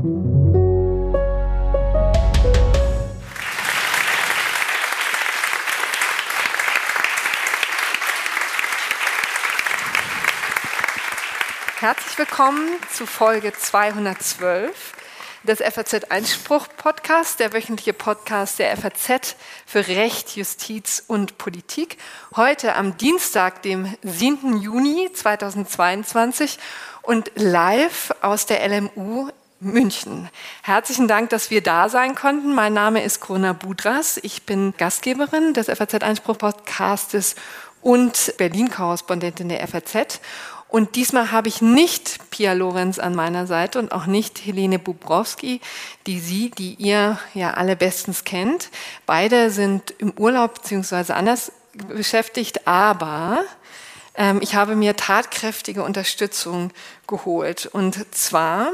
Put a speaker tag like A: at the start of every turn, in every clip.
A: Herzlich willkommen zu Folge 212 des FAZ Einspruch Podcast, der wöchentliche Podcast der FAZ für Recht, Justiz und Politik. Heute am Dienstag, dem 7. Juni 2022 und live aus der LMU München. Herzlichen Dank, dass wir da sein konnten. Mein Name ist Corona Budras. Ich bin Gastgeberin des FAZ Einspruch Podcastes und Berlin-Korrespondentin der FAZ. Und diesmal habe ich nicht Pia Lorenz an meiner Seite und auch nicht Helene Bubrowski, die Sie, die ihr ja alle bestens kennt. Beide sind im Urlaub beziehungsweise anders beschäftigt, aber ich habe mir tatkräftige Unterstützung geholt. Und zwar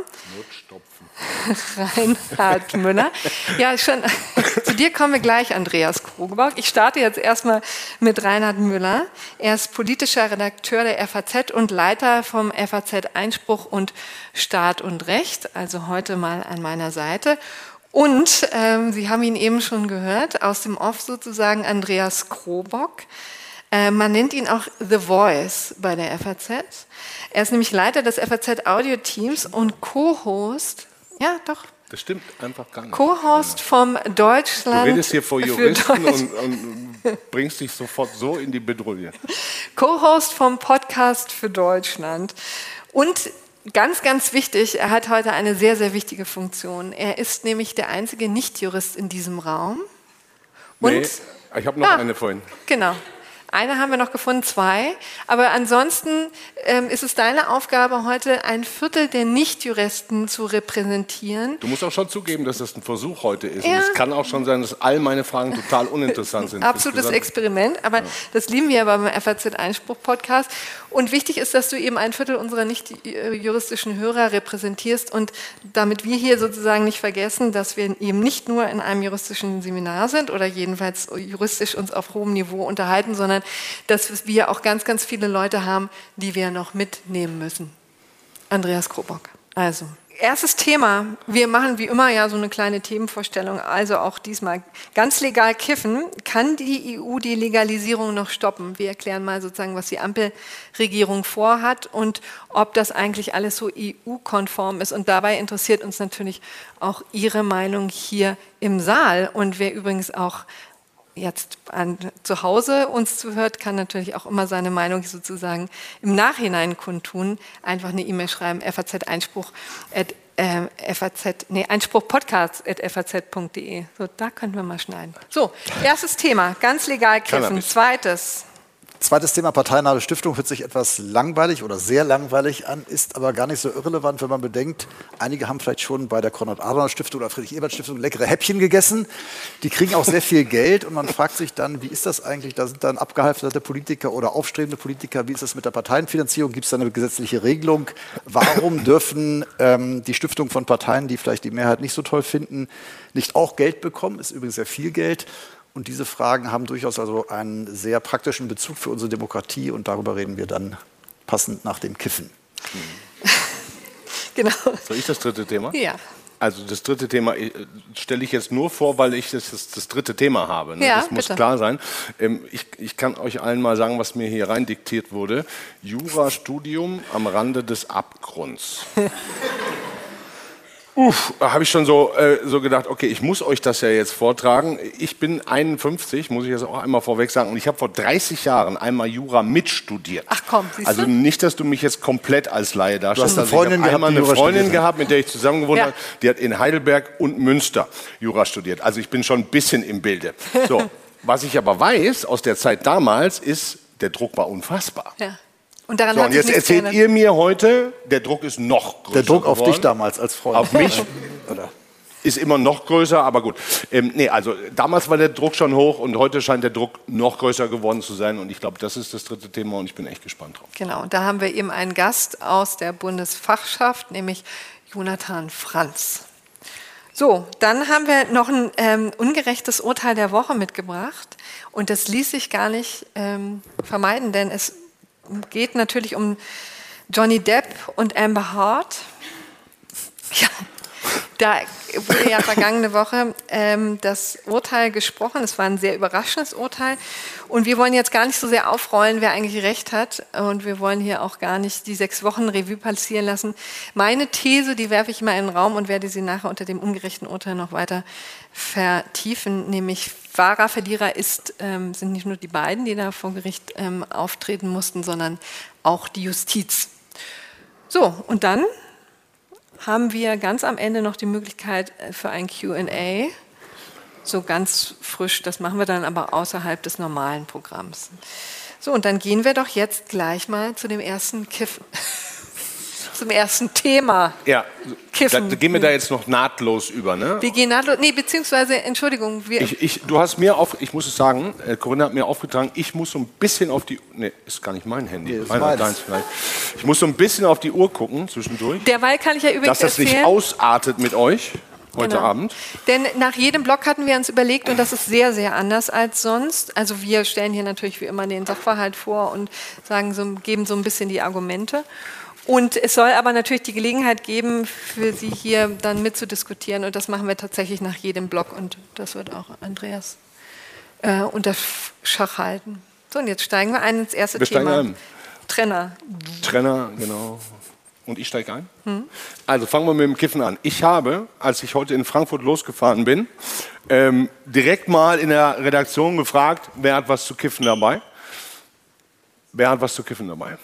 A: Reinhard Müller. Ja, schon. Zu dir kommen wir gleich, Andreas Krogebock. Ich starte jetzt erstmal mit Reinhard Müller. Er ist politischer Redakteur der FAZ und Leiter vom FAZ Einspruch und Staat und Recht. Also heute mal an meiner Seite. Und ähm, Sie haben ihn eben schon gehört, aus dem Off sozusagen Andreas Krobock. Äh, man nennt ihn auch The Voice bei der FAZ. Er ist nämlich Leiter des FAZ Audio Teams und Co-Host ja, doch.
B: Das stimmt einfach gar nicht.
A: Co-Host vom Deutschland.
B: Du redest hier vor Juristen und, und, bringst dich sofort so in die Bedrohung.
A: Co-Host vom Podcast für Deutschland. Und ganz, ganz wichtig, er hat heute eine sehr, sehr wichtige Funktion. Er ist nämlich der einzige Nichtjurist in diesem Raum.
B: Und nee, ich habe noch ah, eine vorhin.
A: Genau. Eine haben wir noch gefunden, zwei. Aber ansonsten ähm, ist es deine Aufgabe, heute ein Viertel der Nichtjuristen zu repräsentieren.
B: Du musst auch schon zugeben, dass das ein Versuch heute ist. Ja. Und es kann auch schon sein, dass all meine Fragen total uninteressant sind.
A: Absolutes Experiment, aber ja. das lieben wir ja beim FAZ-Einspruch-Podcast. Und wichtig ist, dass du eben ein Viertel unserer nicht juristischen Hörer repräsentierst und damit wir hier sozusagen nicht vergessen, dass wir eben nicht nur in einem juristischen Seminar sind oder jedenfalls juristisch uns auf hohem Niveau unterhalten, sondern dass wir auch ganz, ganz viele Leute haben, die wir noch mitnehmen müssen. Andreas Krobock. Also, erstes Thema. Wir machen wie immer ja so eine kleine Themenvorstellung. Also auch diesmal ganz legal kiffen. Kann die EU die Legalisierung noch stoppen? Wir erklären mal sozusagen, was die Ampelregierung vorhat und ob das eigentlich alles so EU-konform ist. Und dabei interessiert uns natürlich auch Ihre Meinung hier im Saal. Und wer übrigens auch jetzt an, zu Hause uns zuhört, kann natürlich auch immer seine Meinung sozusagen im Nachhinein kundtun. Einfach eine E-Mail schreiben, FAZ-Einspruch at, äh, FAZ, nee, Einspruchpodcast.faz.de. So, da können wir mal schneiden. So, erstes Thema, ganz legal kiffen. Zweites,
C: Zweites Thema, parteinahe Stiftung, hört sich etwas langweilig oder sehr langweilig an, ist aber gar nicht so irrelevant, wenn man bedenkt, einige haben vielleicht schon bei der Konrad-Adenauer-Stiftung oder Friedrich-Ebert-Stiftung leckere Häppchen gegessen. Die kriegen auch sehr viel Geld und man fragt sich dann, wie ist das eigentlich? Da sind dann abgehalfterte Politiker oder aufstrebende Politiker. Wie ist das mit der Parteienfinanzierung? Gibt es da eine gesetzliche Regelung? Warum dürfen ähm, die Stiftungen von Parteien, die vielleicht die Mehrheit nicht so toll finden, nicht auch Geld bekommen? Ist übrigens sehr viel Geld. Und diese Fragen haben durchaus also einen sehr praktischen Bezug für unsere Demokratie und darüber reden wir dann passend nach dem Kiffen.
B: Genau. Soll ich das dritte Thema?
A: Ja.
B: Also das dritte Thema äh, stelle ich jetzt nur vor, weil ich das, das, das dritte Thema habe. Ne?
A: Ja,
B: das muss
A: bitte.
B: klar sein. Ähm, ich, ich kann euch allen mal sagen, was mir hier rein diktiert wurde. Jurastudium am Rande des Abgrunds. Uff, da habe ich schon so, äh, so gedacht, okay, ich muss euch das ja jetzt vortragen. Ich bin 51, muss ich jetzt auch einmal vorweg sagen, und ich habe vor 30 Jahren einmal Jura mitstudiert.
A: Ach komm, siehst
B: Also nicht, dass du mich jetzt komplett als Laie darstellst.
C: Du hast eine Freundin
B: also ich habe einmal eine Freundin
C: studiert.
B: gehabt, mit der ich zusammen gewohnt
A: Ja.
B: habe, die hat in Heidelberg und Münster Jura studiert. Also ich bin schon ein bisschen im Bilde. So, was ich aber weiß aus der Zeit damals ist, der Druck war unfassbar.
A: Ja. Und daran
B: So,
A: hat
B: und jetzt erzählt
A: geändert.
B: ihr mir heute, der Druck ist noch größer
C: Der Druck auf
B: geworden.
C: dich damals als Freund.
B: Auf mich
C: Oder?
B: ist immer noch größer, aber gut. Ähm, nee, also damals war der Druck schon hoch und heute scheint der Druck noch größer geworden zu sein. Und ich glaube, das ist das dritte Thema und ich bin echt gespannt drauf.
A: Genau, und da haben wir eben einen Gast aus der Bundesfachschaft, nämlich Jonathan Franz. So, dann haben wir noch ein ähm, ungerechtes Urteil der Woche mitgebracht. Und das ließ sich gar nicht ähm, vermeiden, denn es geht natürlich um Johnny Depp und Amber Hart. Ja, Da wurde ja vergangene Woche ähm, das Urteil gesprochen. Es war ein sehr überraschendes Urteil. Und wir wollen jetzt gar nicht so sehr aufrollen, wer eigentlich recht hat. Und wir wollen hier auch gar nicht die sechs Wochen Revue passieren lassen. Meine These, die werfe ich mal in den Raum und werde sie nachher unter dem ungerechten Urteil noch weiter vertiefen. Nämlich wahrer Verlierer ist, ähm, sind nicht nur die beiden, die da vor Gericht ähm, auftreten mussten, sondern auch die Justiz. So, und dann haben wir ganz am Ende noch die Möglichkeit äh, für ein QA. So ganz frisch, das machen wir dann aber außerhalb des normalen Programms. So, und dann gehen wir doch jetzt gleich mal zu dem ersten Kiffen. zum ersten Thema.
B: Ja, Kiffen. Da, gehen wir da jetzt noch nahtlos über, ne?
A: Wir gehen nahtlos, nee, beziehungsweise, Entschuldigung. Wir
B: ich, ich, du hast mir auf, ich muss es sagen, äh, Corinna hat mir aufgetragen, ich muss so ein bisschen auf die, nee, ist gar nicht mein Handy, nee, mein, deins vielleicht. Ich muss so ein bisschen auf die Uhr gucken zwischendurch.
A: Derweil kann ich ja übrigens
B: Dass das
A: erzählen,
B: nicht ausartet mit euch heute
A: Genau.
B: Abend.
A: Denn nach jedem Block hatten wir uns überlegt, und das ist sehr, sehr anders als sonst. Also wir stellen hier natürlich wie immer den Sachverhalt vor und sagen so, geben so ein bisschen die Argumente. Und es soll aber natürlich die Gelegenheit geben, für Sie hier dann mitzudiskutieren. Und das machen wir tatsächlich nach jedem Block. Und das wird auch Andreas äh, unter Schach halten. So, und jetzt steigen wir ein ins erste
B: Wir steigen
A: Thema.
B: ein.
A: Trenner.
B: Trenner, genau. Und ich steige ein? Also fangen wir mit dem Kiffen an. Ich habe, als ich heute in Frankfurt losgefahren bin, ähm, direkt mal in der Redaktion gefragt, wer hat was zu kiffen dabei? Wer hat was zu kiffen dabei?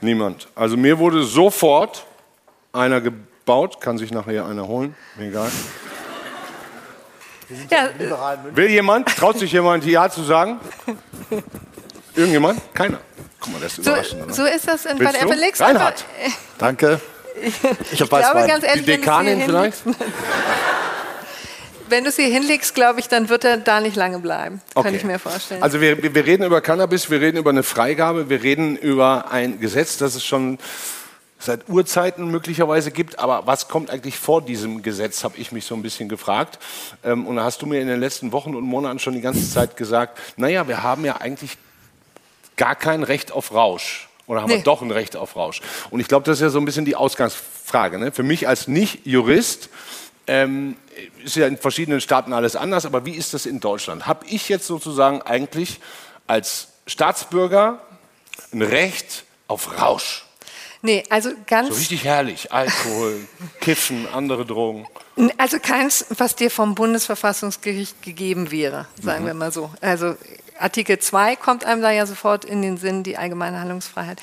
B: Niemand. Also mir wurde sofort einer gebaut, kann sich nachher einer holen, mir egal.
A: Ja,
B: Will jemand? Traut sich jemand Ja zu sagen? Irgendjemand? Keiner. Guck mal, das ist
A: so,
B: überraschend. oder?
A: so ist das in
B: Willst du?
A: Verlegs-
B: Reinhard.
C: Danke. Ich habe
A: Ich glaube ganz
B: Die
A: ehrlich, es
B: Dekanin vielleicht?
A: Wenn du es hier hinlegst, glaube ich, dann wird er da nicht lange bleiben. Kann ich mir vorstellen.
B: Also wir, wir reden über Cannabis, wir reden über eine Freigabe, wir reden über ein Gesetz, das es schon seit Urzeiten möglicherweise gibt. Aber was kommt eigentlich vor diesem Gesetz, habe ich mich so ein bisschen gefragt. Ähm, und da hast du mir in den letzten Wochen und Monaten schon die ganze Zeit gesagt, naja, wir haben ja eigentlich gar kein Recht auf Rausch. Oder haben wir
A: Nee.
B: doch ein Recht auf Rausch? Und ich glaube, das ist ja so ein bisschen die Ausgangsfrage. Ne? Für mich als Nicht-Jurist ähm, ist ja in verschiedenen Staaten alles anders, aber wie ist das in Deutschland? Habe ich jetzt sozusagen eigentlich als Staatsbürger ein Recht auf Rausch?
A: nee, also ganz,
B: So richtig herrlich. Alkohol, Kiffen, andere Drogen.
A: also keins, was dir vom Bundesverfassungsgericht gegeben wäre, sagen wir mal so. Also Artikel 2 kommt einem da ja sofort in den Sinn, die allgemeine Handlungsfreiheit.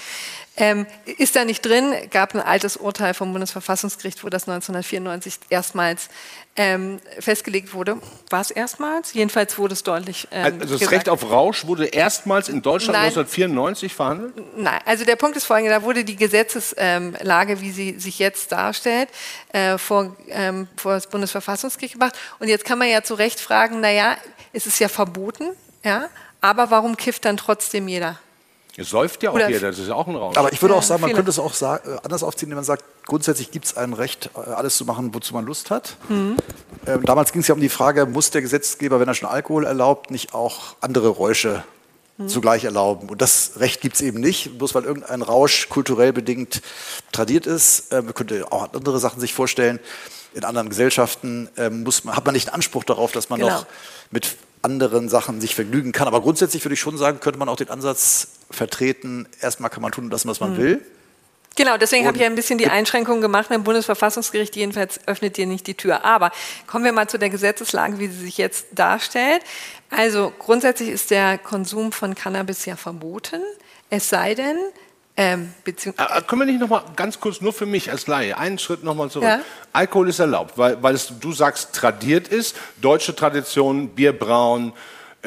A: Ähm, ist da nicht drin, gab ein altes Urteil vom Bundesverfassungsgericht, wo das 1994 erstmals ähm, festgelegt wurde. War es erstmals? Jedenfalls wurde es deutlich ähm,
B: Also das
A: gesagt.
B: Recht auf Rausch wurde erstmals in Deutschland
A: Nein.
B: 1994 verhandelt?
A: Nein, also der Punkt ist folgender, da wurde die Gesetzeslage, wie sie sich jetzt darstellt, äh, vor, ähm, vor das Bundesverfassungsgericht gebracht. Und jetzt kann man ja zu Recht fragen, naja, es ist ja verboten, ja, aber warum kifft dann trotzdem jeder?
B: Es säuft ja auch
A: Oder-
B: jeder, das ist ja auch ein Rausch.
C: Aber ich würde
A: Ja,
C: auch sagen, man könnte es auch äh, anders aufziehen, indem man sagt, grundsätzlich gibt es ein Recht, äh, alles zu machen, wozu man Lust hat.
A: Mhm.
C: Ähm, damals ging es ja um die Frage, muss der Gesetzgeber, wenn er schon Alkohol erlaubt, nicht auch andere Räusche
A: Mhm.
C: zugleich erlauben? Und das Recht gibt es eben nicht, bloß weil irgendein Rausch kulturell bedingt tradiert ist. Ähm, man könnte auch andere Sachen sich vorstellen. In anderen Gesellschaften ähm, muss man, hat man nicht einen Anspruch darauf, dass man
A: Genau.
C: noch mit anderen Sachen sich vergnügen kann. Aber grundsätzlich würde ich schon sagen, könnte man auch den Ansatz vertreten, erstmal kann man tun das, was man
A: Mhm.
C: will.
A: Genau, deswegen habe ich ja ein bisschen die Einschränkung gemacht. Beim Bundesverfassungsgericht jedenfalls öffnet dir nicht die Tür. Aber kommen wir mal zu der Gesetzeslage, wie sie sich jetzt darstellt. Also grundsätzlich ist der Konsum von Cannabis ja verboten. Es sei denn, ähm, beziehungsweise
B: Äh, Können wir nicht noch mal ganz kurz, nur für mich als Laie, einen Schritt noch mal zurück.
A: Ja.
B: Alkohol ist erlaubt, weil, weil es, du sagst, tradiert ist. Deutsche Tradition, Bierbrauen,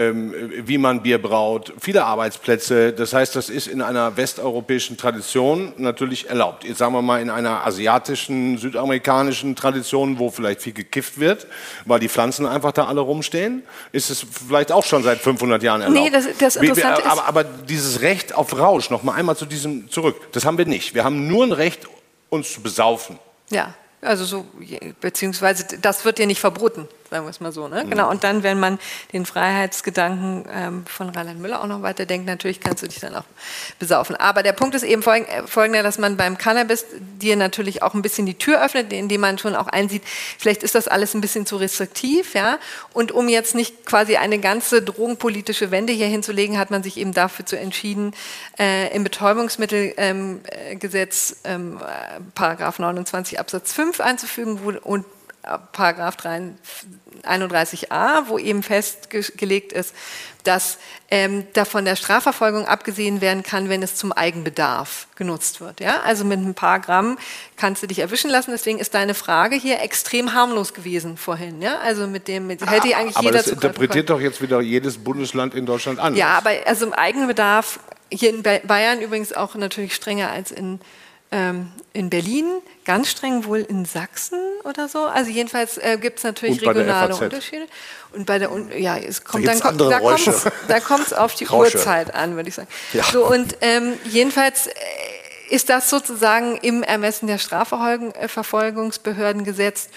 B: wie man Bier braut, viele Arbeitsplätze. Das heißt, das ist in einer westeuropäischen Tradition natürlich erlaubt. Jetzt sagen wir mal in einer asiatischen, südamerikanischen Tradition, wo vielleicht viel gekifft wird, weil die Pflanzen einfach da alle rumstehen, ist es vielleicht auch schon seit 500 Jahren erlaubt.
A: Nee, das- das Interessante
B: aber, aber dieses Recht auf Rausch, noch mal einmal zu diesem zurück, das haben wir nicht. Wir haben nur ein Recht, uns zu besaufen.
A: ja, also so, beziehungsweise das wird dir nicht verboten. Sagen wir es mal so. Ne? Mhm. Genau. Und dann, wenn man den Freiheitsgedanken ähm, von Rheinland Müller auch noch weiterdenkt, natürlich kannst du dich dann auch besaufen. Aber der Punkt ist eben äh, folgender, dass man beim Cannabis dir natürlich auch ein bisschen die Tür öffnet, indem man schon auch einsieht, vielleicht ist das alles ein bisschen zu restriktiv, ja. Und um jetzt nicht quasi eine ganze drogenpolitische Wende hier hinzulegen, hat man sich eben dafür zu entschieden, äh, im Betäubungsmittelgesetz ähm, äh, Paragraph 29 Absatz 5 einzufügen wo, und Paragraph 31a, wo eben festgelegt ist, dass ähm, da von der Strafverfolgung abgesehen werden kann, wenn es zum Eigenbedarf genutzt wird. Ja? Also mit ein paar Gramm kannst du dich erwischen lassen. Deswegen ist deine Frage hier extrem harmlos gewesen vorhin. Ja? Also mit dem mit, hätte ich eigentlich
B: aber
A: jeder
B: das interpretiert doch jetzt wieder jedes Bundesland in Deutschland an.
A: Ja, aber also im Eigenbedarf hier in Bayern übrigens auch natürlich strenger als in ähm, in Berlin, ganz streng wohl in Sachsen oder so. Also jedenfalls äh, gibt es natürlich regionale Unterschiede. Und bei der, ja, es kommt
C: da
A: dann da kommt es auf die Rausche. Uhrzeit an, würde ich sagen. Ja. So und ähm, jedenfalls äh, ist das sozusagen im Ermessen der Strafverfolgungsbehörden gesetzt.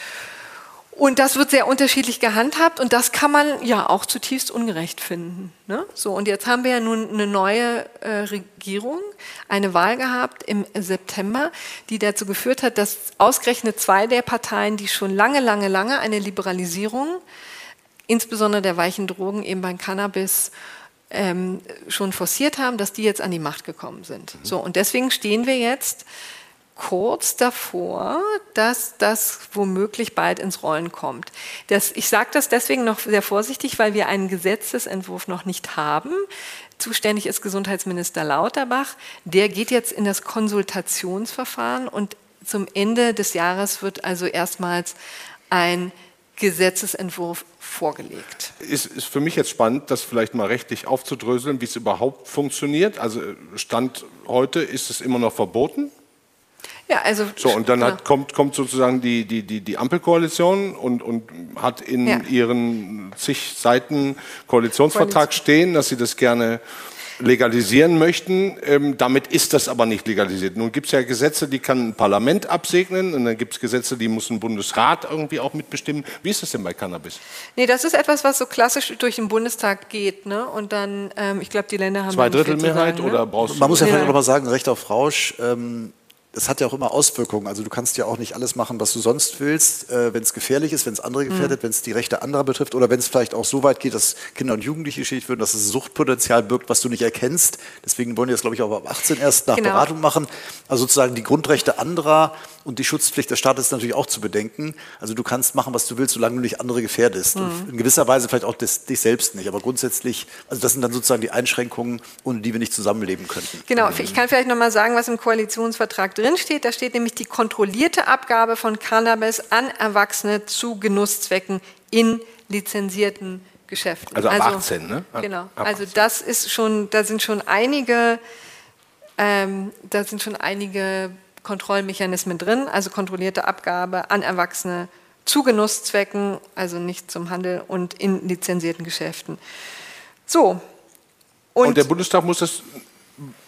A: Und das wird sehr unterschiedlich gehandhabt und das kann man ja auch zutiefst ungerecht finden. Ne? So, und jetzt haben wir ja nun eine neue äh, Regierung, eine Wahl gehabt im September, die dazu geführt hat, dass ausgerechnet zwei der Parteien, die schon lange, lange, lange eine Liberalisierung, insbesondere der weichen Drogen, eben beim Cannabis, ähm, schon forciert haben, dass die jetzt an die Macht gekommen sind. So, und deswegen stehen wir jetzt kurz davor, dass das womöglich bald ins Rollen kommt. Das, ich sage das deswegen noch sehr vorsichtig, weil wir einen Gesetzesentwurf noch nicht haben. Zuständig ist Gesundheitsminister Lauterbach. Der geht jetzt in das Konsultationsverfahren und zum Ende des Jahres wird also erstmals ein Gesetzesentwurf vorgelegt.
B: Ist, ist für mich jetzt spannend, das vielleicht mal rechtlich aufzudröseln, wie es überhaupt funktioniert. Also Stand heute ist es immer noch verboten.
A: Ja, also
B: so und dann hat, kommt, kommt sozusagen die, die, die, die Ampelkoalition und, und hat in ja. ihren zig Seiten Koalitionsvertrag Koalition. stehen, dass sie das gerne legalisieren möchten. Ähm, damit ist das aber nicht legalisiert. Nun gibt es ja Gesetze, die kann ein Parlament absegnen und dann gibt es Gesetze, die muss ein Bundesrat irgendwie auch mitbestimmen. Wie ist das denn bei Cannabis?
A: Nee, das ist etwas, was so klassisch durch den Bundestag geht. Ne? Und dann, ähm, ich glaube, die Länder haben...
B: Zwei Drittel Mehrheit ne? oder brauchst du...
C: Man muss ja vielleicht noch mal sagen, Recht auf Rausch... Ähm das hat ja auch immer Auswirkungen. Also du kannst ja auch nicht alles machen, was du sonst willst, äh, wenn es gefährlich ist, wenn es andere gefährdet, mhm. wenn es die Rechte anderer betrifft oder wenn es vielleicht auch so weit geht, dass Kinder und Jugendliche geschädigt würden, dass es Suchtpotenzial birgt, was du nicht erkennst. Deswegen wollen die das, glaube ich, auch ab 18 erst nach genau. Beratung machen. Also sozusagen die Grundrechte anderer und die Schutzpflicht des Staates ist natürlich auch zu bedenken. Also du kannst machen, was du willst, solange du nicht andere gefährdest. Mhm. in gewisser Weise vielleicht auch des, dich selbst nicht. Aber grundsätzlich, also das sind dann sozusagen die Einschränkungen, ohne die wir nicht zusammenleben könnten.
A: Genau, ich kann vielleicht nochmal sagen, was im Koalitionsvertrag drinsteht. Da steht nämlich die kontrollierte Abgabe von Cannabis an Erwachsene zu Genusszwecken in lizenzierten Geschäften.
B: Also ab also, 18, ne?
A: Genau. Ab also das ist schon, da sind schon einige, ähm, da sind schon einige Kontrollmechanismen drin, also kontrollierte Abgabe an Erwachsene zu Genusszwecken, also nicht zum Handel und in lizenzierten Geschäften. So.
B: Und, und der Bundestag muss das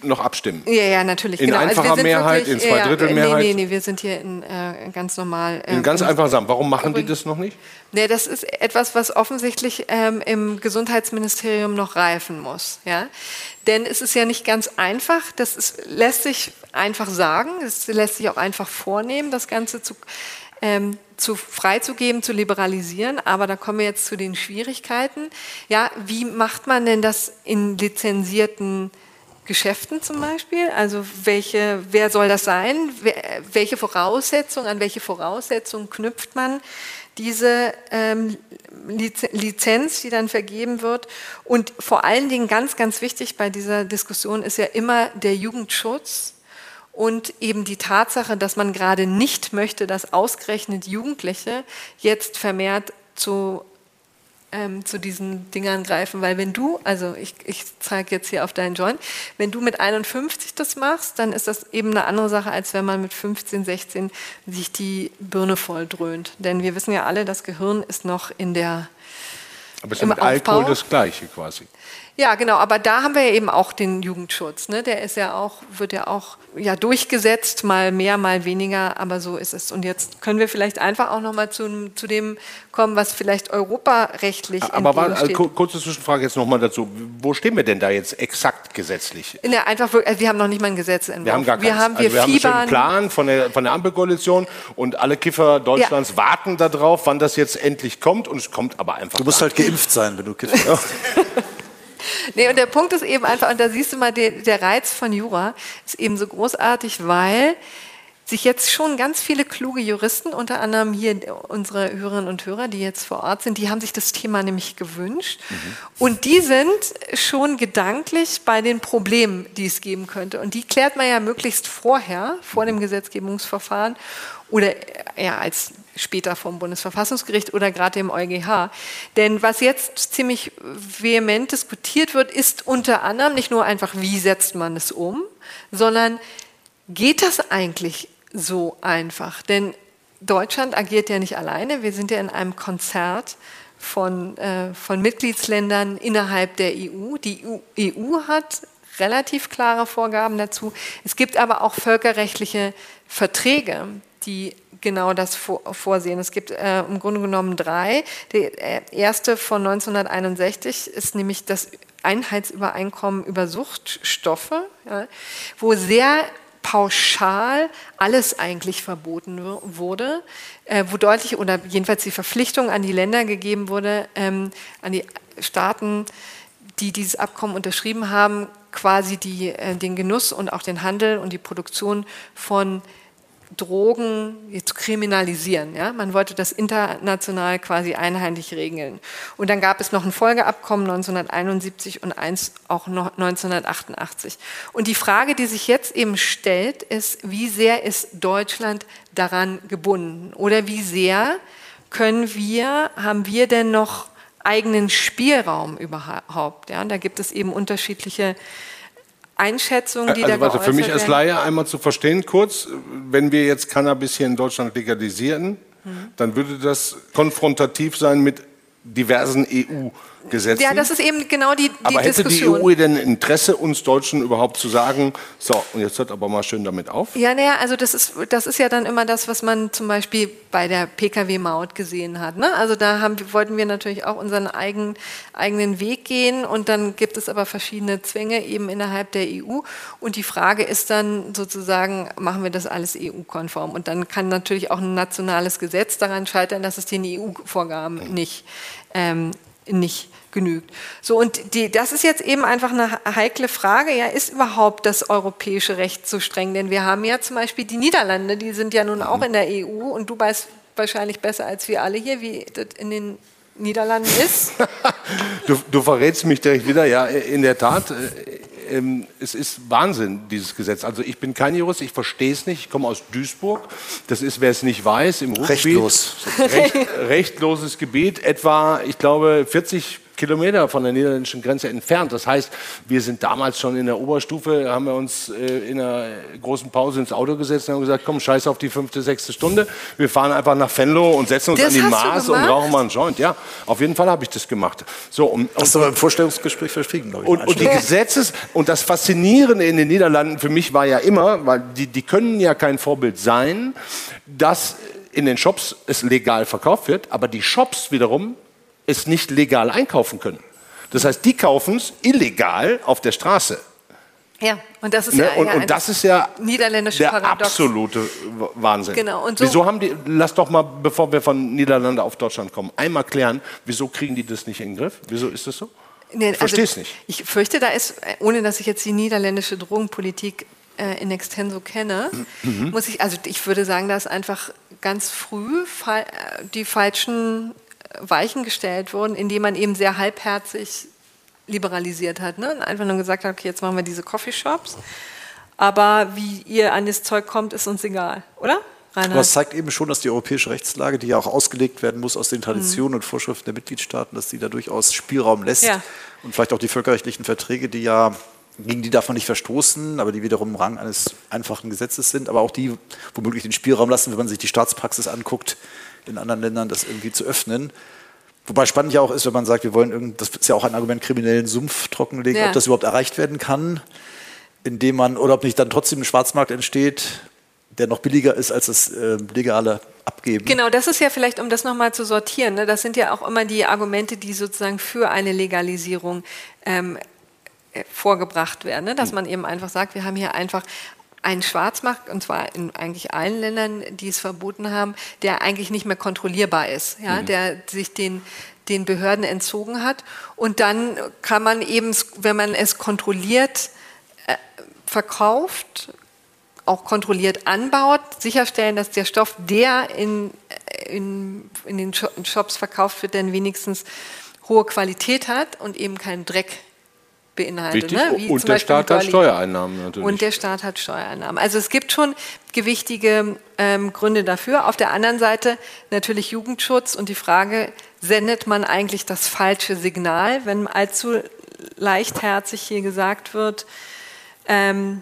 B: noch abstimmen.
A: Ja, ja, natürlich.
B: In genau. Also einfacher also Mehrheit, wirklich, in Zweidrittelmehrheit?
A: Nee, nee, nee, wir sind hier in äh, ganz normal.
B: Äh, in ganz einfachen Sachen. Warum machen die das noch nicht?
A: Nee, das ist etwas, was offensichtlich ähm, im Gesundheitsministerium noch reifen muss. Ja? Denn es ist ja nicht ganz einfach. Das ist, lässt sich einfach sagen. Es lässt sich auch einfach vornehmen, das Ganze zu ähm, zu freizugeben, zu liberalisieren. Aber da kommen wir jetzt zu den Schwierigkeiten. Ja, wie macht man denn das in lizenzierten Geschäften zum Beispiel? Also welche, wer soll das sein? Welche Voraussetzungen, an welche Voraussetzungen knüpft man diese ähm, Lizenz, die dann vergeben wird? Und vor allen Dingen ganz, ganz wichtig bei dieser Diskussion ist ja immer der Jugendschutz und eben die Tatsache, dass man gerade nicht möchte, dass ausgerechnet Jugendliche jetzt vermehrt zu ähm, zu diesen Dingern greifen, weil wenn du, also ich, ich zeige jetzt hier auf deinen Joint, wenn du mit 51 das machst, dann ist das eben eine andere Sache, als wenn man mit 15, 16 sich die Birne voll dröhnt. Denn wir wissen ja alle, das Gehirn ist noch in der
B: Aber es ist mit Alkohol das Gleiche quasi.
A: Ja, genau, aber da haben wir ja eben auch den Jugendschutz. Ne? Der ist ja auch, wird ja auch ja, durchgesetzt, mal mehr, mal weniger, aber so ist es. Und jetzt können wir vielleicht einfach auch nochmal zu, zu dem kommen, was vielleicht europarechtlich
B: Aber war, also, kurze Zwischenfrage jetzt nochmal dazu. Wo stehen wir denn da jetzt exakt gesetzlich?
A: Ja, einfach, also wir haben noch nicht mal ein Gesetz
B: Wir haben gar wir haben, wir, also wir haben einen Plan von der, von der Ampelkoalition und alle Kiffer Deutschlands ja. warten darauf, wann das jetzt endlich kommt und es kommt aber einfach.
C: Du musst halt geimpft sein, wenn du Kiffer bist.
A: Nee, und der Punkt ist eben einfach, und da siehst du mal, der, der Reiz von Jura ist eben so großartig, weil sich jetzt schon ganz viele kluge Juristen, unter anderem hier unsere Hörerinnen und Hörer, die jetzt vor Ort sind, die haben sich das Thema nämlich gewünscht. Mhm. Und die sind schon gedanklich bei den Problemen, die es geben könnte. Und die klärt man ja möglichst vorher, vor dem Gesetzgebungsverfahren oder ja, als später vom Bundesverfassungsgericht oder gerade dem EuGH. Denn was jetzt ziemlich vehement diskutiert wird, ist unter anderem nicht nur einfach, wie setzt man es um, sondern geht das eigentlich so einfach? Denn Deutschland agiert ja nicht alleine. Wir sind ja in einem Konzert von, äh, von Mitgliedsländern innerhalb der EU. Die EU, EU hat relativ klare Vorgaben dazu. Es gibt aber auch völkerrechtliche Verträge, die genau das vorsehen. Es gibt äh, im Grunde genommen drei. Der äh, erste von 1961 ist nämlich das Einheitsübereinkommen über Suchtstoffe, ja, wo sehr pauschal alles eigentlich verboten wurde, äh, wo deutlich oder jedenfalls die Verpflichtung an die Länder gegeben wurde, ähm, an die Staaten, die dieses Abkommen unterschrieben haben, quasi die, äh, den Genuss und auch den Handel und die Produktion von Drogen zu kriminalisieren. Ja? Man wollte das international quasi einheitlich regeln. Und dann gab es noch ein Folgeabkommen 1971 und eins auch noch 1988. Und die Frage, die sich jetzt eben stellt, ist, wie sehr ist Deutschland daran gebunden? Oder wie sehr können wir, haben wir denn noch eigenen Spielraum überhaupt? Ja? Da gibt es eben unterschiedliche Einschätzungen, die
B: also,
A: da warte,
B: Für mich als Laie einmal zu verstehen kurz, wenn wir jetzt Cannabis hier in Deutschland legalisieren, mhm. dann würde das konfrontativ sein mit diversen EU-Gesetzen.
A: Ja, das ist eben genau die, die
B: aber hätte
A: Diskussion.
B: die EU denn Interesse, uns Deutschen überhaupt zu sagen, so, und jetzt hört aber mal schön damit auf?
A: Ja, naja, also das ist, das ist ja dann immer das, was man zum Beispiel bei der Pkw-Maut gesehen hat. Ne? Also da haben, wollten wir natürlich auch unseren eigen, eigenen Weg gehen und dann gibt es aber verschiedene Zwänge eben innerhalb der EU und die Frage ist dann sozusagen, machen wir das alles EU-konform? Und dann kann natürlich auch ein nationales Gesetz daran scheitern, dass es den EU-Vorgaben nicht ähm, nicht genügt. So, und die, das ist jetzt eben einfach eine heikle Frage. Ja, ist überhaupt das europäische Recht so streng? Denn wir haben ja zum Beispiel die Niederlande, die sind ja nun auch in der EU und du weißt wahrscheinlich besser als wir alle hier, wie das in den Niederlanden ist.
B: du, du verrätst mich direkt wieder. Ja, in der Tat. Äh, ähm, es ist Wahnsinn, dieses Gesetz. Also ich bin kein Jurist, ich verstehe es nicht. Ich komme aus Duisburg. Das ist, wer es nicht weiß, im
C: Ruhrgebiet. Rechtlos.
B: Recht, rechtloses Gebiet. Etwa, ich glaube, 40 Kilometer von der niederländischen Grenze entfernt. Das heißt, wir sind damals schon in der Oberstufe, haben wir uns äh, in einer großen Pause ins Auto gesetzt und haben gesagt, komm, scheiß auf die fünfte, sechste Stunde. Wir fahren einfach nach Venlo und setzen uns das an die Maß und rauchen mal einen Joint. Ja, auf jeden Fall habe ich das gemacht.
C: So, um, das ist aber im Vorstellungsgespräch verschwiegen,
B: glaube ich. Und, und die Gesetzes, und das Faszinierende in den Niederlanden für mich war ja immer, weil die, die können ja kein Vorbild sein, dass in den Shops es legal verkauft wird, aber die Shops wiederum es nicht legal einkaufen können. Das heißt, die kaufen es illegal auf der Straße.
A: Ja, und das ist ne? ja,
B: und, und das ist ja
A: der
B: Paradox. absolute Wahnsinn.
A: Genau.
B: Und so wieso haben die, lass doch mal, bevor wir von Niederlande auf Deutschland kommen, einmal klären, wieso kriegen die das nicht in den Griff? Wieso ist das so? Nee, ich verstehe es also, nicht.
A: Ich fürchte, da ist, ohne dass ich jetzt die niederländische Drogenpolitik äh, in extenso kenne, mhm. muss ich, also ich würde sagen, da ist einfach ganz früh äh, die falschen Weichen gestellt wurden, indem man eben sehr halbherzig liberalisiert hat. Ne? Und einfach nur gesagt hat, okay, jetzt machen wir diese Coffeeshops. Aber wie ihr an das Zeug kommt, ist uns egal, oder?
C: Reinhard. Aber es zeigt eben schon, dass die europäische Rechtslage, die ja auch ausgelegt werden muss aus den Traditionen mhm. und Vorschriften der Mitgliedstaaten, dass die da durchaus Spielraum lässt. Ja. Und vielleicht auch die völkerrechtlichen Verträge, die ja gegen die darf man nicht verstoßen, aber die wiederum im Rang eines einfachen Gesetzes sind, aber auch die womöglich den Spielraum lassen, wenn man sich die Staatspraxis anguckt, in anderen Ländern das irgendwie zu öffnen. Wobei spannend ja auch ist, wenn man sagt, wir wollen irgend, das ist ja auch ein Argument, kriminellen Sumpf trockenlegen, ja. ob das überhaupt erreicht werden kann, indem man, oder ob nicht dann trotzdem ein Schwarzmarkt entsteht, der noch billiger ist als das äh, legale Abgeben.
A: Genau, das ist ja vielleicht, um das nochmal zu sortieren, ne, das sind ja auch immer die Argumente, die sozusagen für eine Legalisierung ähm, äh, vorgebracht werden, ne? dass hm. man eben einfach sagt, wir haben hier einfach einen Schwarzmarkt, und zwar in eigentlich allen Ländern, die es verboten haben, der eigentlich nicht mehr kontrollierbar ist, ja, mhm. der sich den den Behörden entzogen hat. Und dann kann man eben, wenn man es kontrolliert äh, verkauft, auch kontrolliert anbaut, sicherstellen, dass der Stoff, der in, in, in den Shops verkauft wird, dann wenigstens hohe Qualität hat und eben keinen Dreck beinhaltet.
B: Ne? und der Staat hat Steuereinnahmen natürlich.
A: Und der Staat hat Steuereinnahmen. Also es gibt schon gewichtige ähm, Gründe dafür. Auf der anderen Seite natürlich Jugendschutz und die Frage, sendet man eigentlich das falsche Signal, wenn allzu leichtherzig hier gesagt wird, ähm,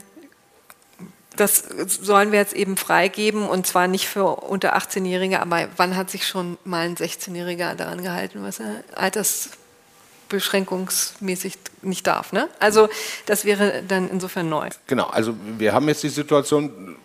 A: das sollen wir jetzt eben freigeben und zwar nicht für unter 18-Jährige, aber wann hat sich schon mal ein 16-Jähriger daran gehalten, was er altersbeschränkungsmäßig nicht darf? Ne? Also das wäre dann insofern neu.
B: Genau, also wir haben jetzt die Situation,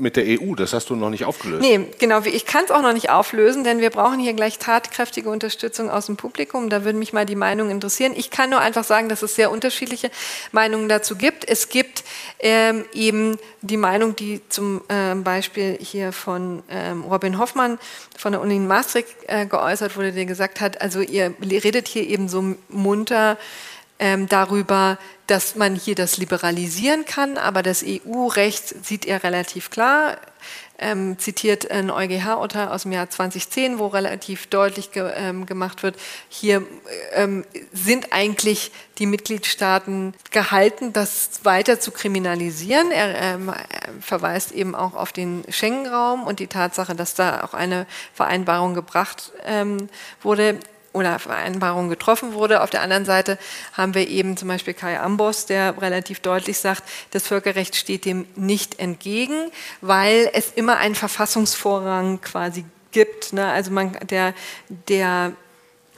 B: mit der EU, das hast du noch nicht aufgelöst.
A: Nee, genau, ich kann es auch noch nicht auflösen, denn wir brauchen hier gleich tatkräftige Unterstützung aus dem Publikum. Da würden mich mal die Meinungen interessieren. Ich kann nur einfach sagen, dass es sehr unterschiedliche Meinungen dazu gibt. Es gibt ähm, eben die Meinung, die zum ähm, Beispiel hier von ähm, Robin Hoffmann von der Uni in Maastricht äh, geäußert wurde, der gesagt hat, also ihr redet hier eben so munter, ähm, darüber, dass man hier das liberalisieren kann, aber das EU-Recht sieht er relativ klar. Ähm, zitiert ein EuGH-Urteil aus dem Jahr 2010, wo relativ deutlich ge ähm, gemacht wird, hier ähm, sind eigentlich die Mitgliedstaaten gehalten, das weiter zu kriminalisieren. Er ähm, verweist eben auch auf den Schengen-Raum und die Tatsache, dass da auch eine Vereinbarung gebracht ähm, wurde oder Vereinbarung getroffen wurde. Auf der anderen Seite haben wir eben zum Beispiel Kai Ambos, der relativ deutlich sagt, das Völkerrecht steht dem nicht entgegen, weil es immer einen Verfassungsvorrang quasi gibt. Ne? Also man, der, der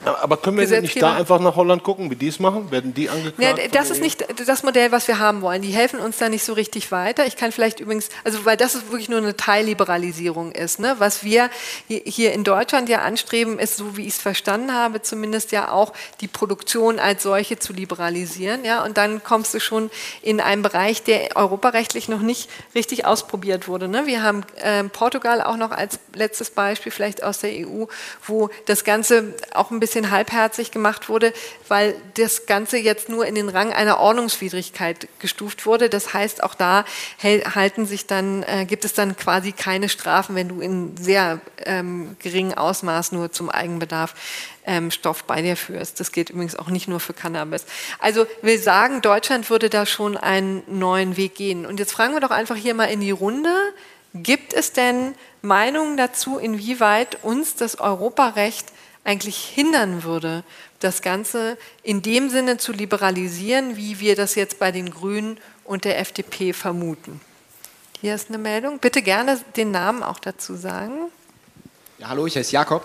B: aber können wir nicht da einfach nach Holland gucken, wie die es machen? Werden die angeklagt?
A: Ja, das ist nicht das Modell, was wir haben wollen. Die helfen uns da nicht so richtig weiter. Ich kann vielleicht übrigens, also weil das wirklich nur eine Teilliberalisierung ist. Ne? Was wir hier in Deutschland ja anstreben, ist, so wie ich es verstanden habe, zumindest ja auch die Produktion als solche zu liberalisieren. Ja? Und dann kommst du schon in einen Bereich, der europarechtlich noch nicht richtig ausprobiert wurde. Ne? Wir haben äh, Portugal auch noch als letztes Beispiel, vielleicht aus der EU, wo das Ganze auch ein bisschen bisschen halbherzig gemacht wurde, weil das Ganze jetzt nur in den Rang einer Ordnungswidrigkeit gestuft wurde. Das heißt, auch da halten sich dann, äh, gibt es dann quasi keine Strafen, wenn du in sehr ähm, geringem Ausmaß nur zum Eigenbedarf ähm, Stoff bei dir führst. Das geht übrigens auch nicht nur für Cannabis. Also wir sagen, Deutschland würde da schon einen neuen Weg gehen. Und jetzt fragen wir doch einfach hier mal in die Runde. Gibt es denn Meinungen dazu, inwieweit uns das Europarecht eigentlich hindern würde, das Ganze in dem Sinne zu liberalisieren, wie wir das jetzt bei den Grünen und der FDP vermuten. Hier ist eine Meldung. Bitte gerne den Namen auch dazu sagen.
D: Ja, hallo, ich heiße Jakob.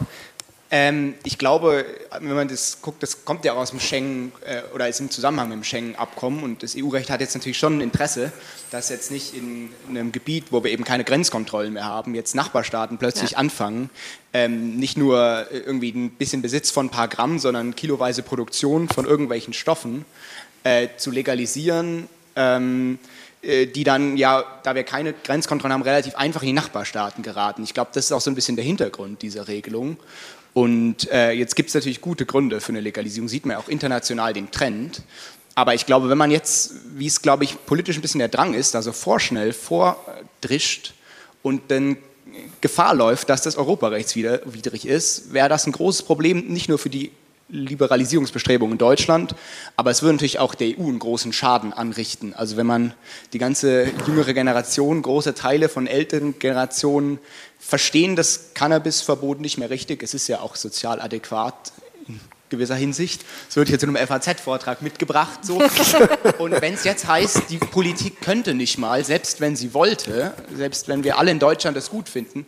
D: Ähm, ich glaube, wenn man das guckt, das kommt ja auch aus dem Schengen äh, oder ist im Zusammenhang mit dem Schengen-Abkommen und das EU-Recht hat jetzt natürlich schon ein Interesse, dass jetzt nicht in, in, einem Gebiet, wo wir eben keine Grenzkontrollen mehr haben, jetzt Nachbarstaaten plötzlich ja. anfangen, ähm, nicht nur irgendwie ein bisschen Besitz von ein paar Gramm, sondern kiloweise Produktion von irgendwelchen Stoffen äh, zu legalisieren. Ähm, äh, die dann ja, da wir keine Grenzkontrollen haben, relativ einfach in die Nachbarstaaten geraten. Ich glaube, das ist auch so ein bisschen der Hintergrund dieser Regelung. Und äh, jetzt gibt es natürlich gute Gründe für eine Legalisierung, sieht man ja auch international den Trend. Aber ich glaube, wenn man jetzt, wie es, glaube ich, politisch ein bisschen der Drang ist, also vorschnell vordrischt und dann Gefahr läuft, dass das europarechtswidrig ist, wäre das ein großes Problem, nicht nur für die Liberalisierungsbestrebungen in Deutschland, aber es würde natürlich auch der EU einen großen Schaden anrichten. Also wenn man die ganze jüngere Generation, große Teile von älteren Generationen verstehen das Cannabisverbot nicht mehr richtig. Es ist ja auch sozial adäquat in gewisser Hinsicht. Es wird hier zu einem FAZ-Vortrag mitgebracht. So. Und wenn es jetzt heißt, die Politik könnte nicht mal, selbst wenn sie wollte, selbst wenn wir alle in Deutschland das gut finden,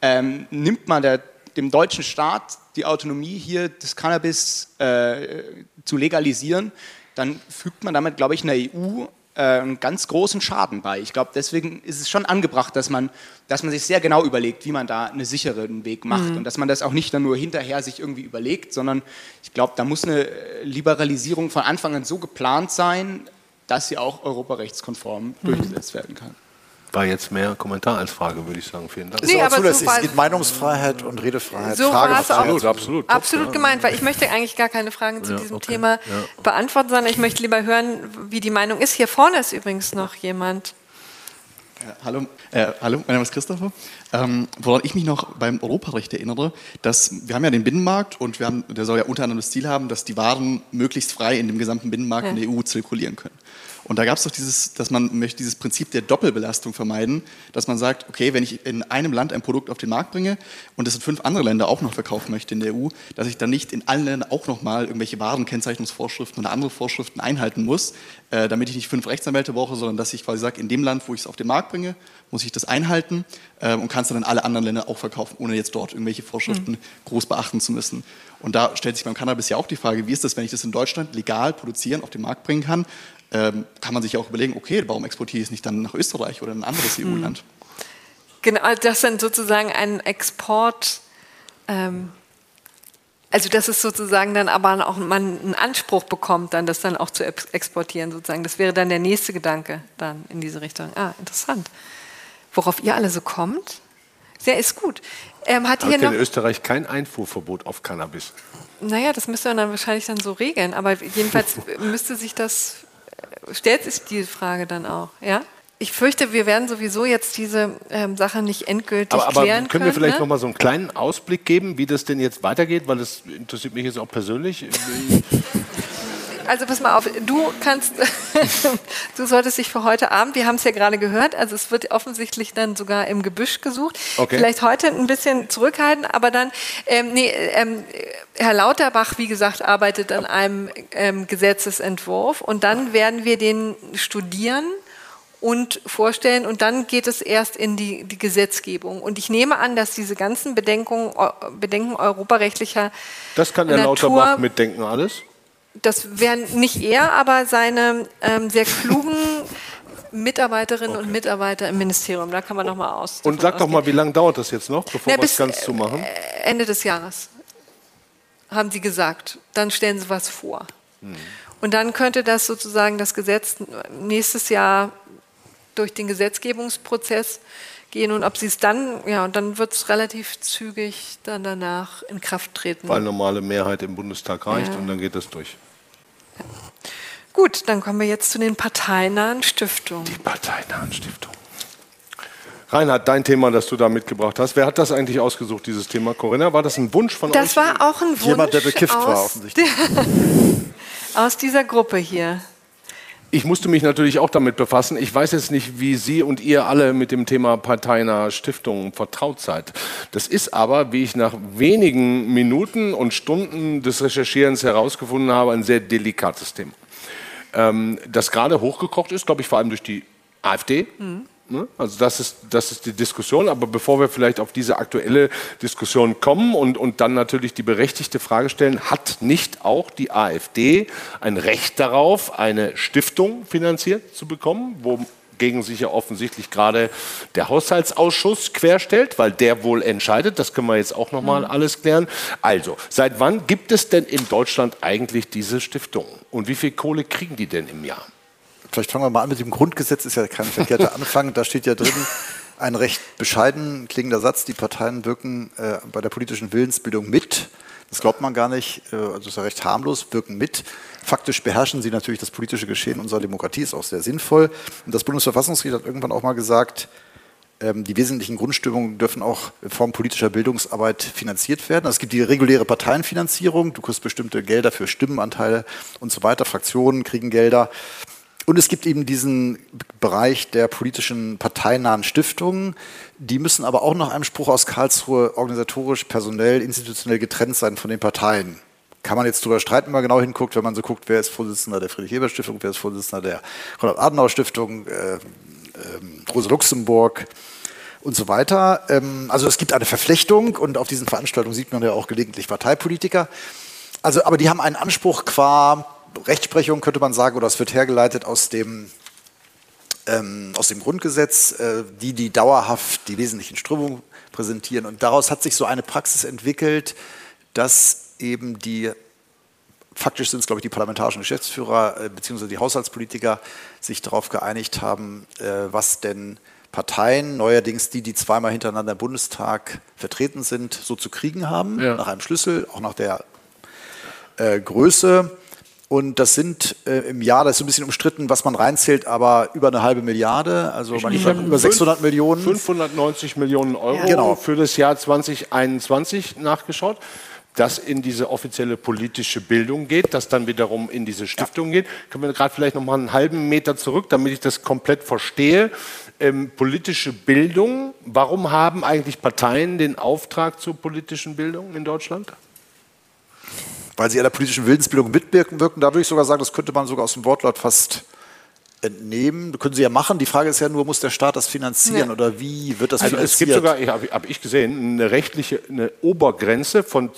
D: ähm, nimmt man der dem deutschen Staat die Autonomie, hier das Cannabis äh, zu legalisieren, dann fügt man damit, glaube ich, einer EU äh, einen ganz großen Schaden bei. Ich glaube, deswegen ist es schon angebracht, dass man, dass man sich sehr genau überlegt, wie man da einen sicheren Weg macht mhm. und dass man das auch nicht dann nur hinterher sich irgendwie überlegt, sondern ich glaube, da muss eine Liberalisierung von Anfang an so geplant sein, dass sie auch europarechtskonform mhm. durchgesetzt werden kann
B: war jetzt mehr Kommentar als Frage, würde ich sagen. Vielen Dank.
C: Ist nee, aber zulässig. So es geht Meinungsfreiheit und Redefreiheit.
A: So Frage war es auch absolut, absolut, absolut gemeint, weil ich möchte eigentlich gar keine Fragen zu ja, diesem okay. Thema ja. beantworten, sondern ich möchte lieber hören, wie die Meinung ist. Hier vorne ist übrigens noch jemand.
E: Ja, hallo, äh, hallo, mein Name ist Christopher. Ähm, woran ich mich noch beim Europarecht erinnere, dass wir haben ja den Binnenmarkt und wir haben, der soll ja unter anderem das Ziel haben, dass die Waren möglichst frei in dem gesamten Binnenmarkt in der EU zirkulieren können. Und da gab es doch dieses, dass man möchte dieses Prinzip der Doppelbelastung vermeiden, dass man sagt, okay, wenn ich in einem Land ein Produkt auf den Markt bringe und es in fünf andere Länder auch noch verkaufen möchte in der EU, dass ich dann nicht in allen Ländern auch nochmal irgendwelche Warenkennzeichnungsvorschriften oder andere Vorschriften einhalten muss, äh, damit ich nicht fünf Rechtsanwälte brauche, sondern dass ich quasi sage, in dem Land, wo ich es auf den Markt bringe, muss ich das einhalten äh, und kann es dann in alle anderen Länder auch verkaufen, ohne jetzt dort irgendwelche Vorschriften mhm. groß beachten zu müssen. Und da stellt sich beim Cannabis ja auch die Frage, wie ist das, wenn ich das in Deutschland legal produzieren, auf den Markt bringen kann, ähm, kann man sich auch überlegen, okay, warum exportiere ich es nicht dann nach Österreich oder ein anderes hm. EU-Land?
A: Genau, das dann sozusagen ein Export, ähm, also dass es sozusagen dann aber auch man einen Anspruch bekommt, dann das dann auch zu exportieren sozusagen. Das wäre dann der nächste Gedanke dann in diese Richtung. Ah, interessant. Worauf ihr alle so kommt? Sehr ist gut.
B: Ähm, hat hier noch in Österreich kein Einfuhrverbot auf Cannabis?
A: Naja, das müsste man dann wahrscheinlich dann so regeln. Aber jedenfalls müsste sich das stellt sich die Frage dann auch, ja? Ich fürchte, wir werden sowieso jetzt diese ähm, Sache nicht endgültig
B: aber, aber
A: klären
B: können. wir vielleicht ne? noch mal so einen kleinen Ausblick geben, wie das denn jetzt weitergeht, weil das interessiert mich jetzt auch persönlich.
A: Also pass mal auf, du kannst, du solltest dich für heute Abend, wir haben es ja gerade gehört, also es wird offensichtlich dann sogar im Gebüsch gesucht. Okay. Vielleicht heute ein bisschen zurückhalten, aber dann, ähm, nee, ähm, Herr Lauterbach, wie gesagt, arbeitet an einem ähm, Gesetzesentwurf und dann werden wir den studieren und vorstellen und dann geht es erst in die, die Gesetzgebung. Und ich nehme an, dass diese ganzen Bedenkungen, Bedenken europarechtlicher
B: Das kann Herr Natur, Lauterbach mitdenken alles?
A: Das wären nicht er, aber seine ähm, sehr klugen Mitarbeiterinnen okay. und Mitarbeiter im Ministerium. Da kann man noch mal aus.
B: Und sag doch mal, wie lange dauert das jetzt noch, bevor wir es ganz zu machen?
A: Äh, Ende des Jahres, haben Sie gesagt. Dann stellen Sie was vor. Hm. Und dann könnte das sozusagen das Gesetz nächstes Jahr durch den Gesetzgebungsprozess gehen und ob sie es dann, ja, und dann wird es relativ zügig dann danach in Kraft treten.
B: Weil normale Mehrheit im Bundestag reicht ja. und dann geht das durch.
A: Ja. Gut, dann kommen wir jetzt zu den parteinahen Stiftungen.
B: Die parteinahen Stiftungen. Reinhard, dein Thema, das du da mitgebracht hast. Wer hat das eigentlich ausgesucht, dieses Thema? Corinna, war das ein Wunsch von
A: das euch? Das war auch ein Wunsch.
C: Jemand, der bekifft war, offensichtlich.
A: aus dieser Gruppe hier
B: ich musste mich natürlich auch damit befassen. Ich weiß jetzt nicht, wie Sie und ihr alle mit dem Thema parteinahe Stiftungen vertraut seid. Das ist aber, wie ich nach wenigen Minuten und Stunden des Recherchierens herausgefunden habe, ein sehr delikates Thema. Ähm, das gerade hochgekocht ist, glaube ich, vor allem durch die AfD. Mhm. Ne? Also das ist, das ist die Diskussion. Aber bevor wir vielleicht auf diese aktuelle Diskussion kommen und, und dann natürlich die berechtigte Frage stellen, hat nicht auch die AfD ein Recht darauf, eine Stiftung finanziert zu bekommen, wogegen sich ja offensichtlich gerade der Haushaltsausschuss querstellt, weil der wohl entscheidet. Das können wir jetzt auch nochmal mhm. alles klären. Also, seit wann gibt es denn in Deutschland eigentlich diese Stiftungen? Und wie viel Kohle kriegen die denn im Jahr?
C: Vielleicht fangen wir mal an mit dem Grundgesetz, ist ja kein verkehrter Anfang. Da steht ja drin, ein recht bescheiden klingender Satz, die Parteien wirken äh, bei der politischen Willensbildung mit. Das glaubt man gar nicht, äh, also ist ja recht harmlos, wirken mit. Faktisch beherrschen sie natürlich das politische Geschehen unserer Demokratie, ist auch sehr sinnvoll. Und das Bundesverfassungsgericht hat irgendwann auch mal gesagt, ähm, die wesentlichen Grundstimmungen dürfen auch in Form politischer Bildungsarbeit finanziert werden. Also es gibt die reguläre Parteienfinanzierung, du kriegst bestimmte Gelder für Stimmenanteile und so weiter, Fraktionen kriegen Gelder. Und es gibt eben diesen Bereich der politischen parteinahen Stiftungen. Die müssen aber auch nach einem Spruch aus Karlsruhe organisatorisch, personell, institutionell getrennt sein von den Parteien. Kann man jetzt darüber streiten, wenn man genau hinguckt, wenn man so guckt, wer ist Vorsitzender der Friedrich-Ebert-Stiftung, wer ist Vorsitzender der Konrad-Adenauer-Stiftung, äh, äh, Rosa Luxemburg. und so weiter. Ähm, also es gibt eine Verflechtung und auf diesen Veranstaltungen sieht man ja auch gelegentlich Parteipolitiker. Also, aber die haben einen Anspruch qua Rechtsprechung, könnte man sagen, oder es wird hergeleitet aus dem, ähm, aus dem Grundgesetz, äh, die, die dauerhaft die wesentlichen Strömungen präsentieren. Und daraus hat sich so eine Praxis entwickelt, dass eben die faktisch sind es, glaube ich, die parlamentarischen Geschäftsführer äh, bzw. die Haushaltspolitiker sich darauf geeinigt haben, äh, was denn Parteien, neuerdings die, die zweimal hintereinander im Bundestag vertreten sind, so zu kriegen haben, ja. nach einem Schlüssel, auch nach der äh, Größe. Und das sind äh, im Jahr, das ist ein bisschen umstritten, was man reinzählt, aber über eine halbe Milliarde, also ich manchmal über 600 Millionen.
B: 590 Millionen Euro genau. für das Jahr 2021 nachgeschaut das in diese offizielle politische Bildung geht, das dann wiederum in diese Stiftung ja. geht. Können wir gerade vielleicht noch mal einen halben Meter zurück, damit ich das komplett verstehe. Ähm, politische Bildung, warum haben eigentlich Parteien den Auftrag zur politischen Bildung in Deutschland?
C: Weil sie an der politischen Willensbildung mitwirken, wirken, dadurch sogar sagen, das könnte man sogar aus dem Wortlaut fast entnehmen. Das können Sie ja machen. Die Frage ist ja nur, muss der Staat das finanzieren ja. oder wie wird das also finanziert?
B: Es gibt sogar, habe hab ich gesehen, eine rechtliche eine Obergrenze von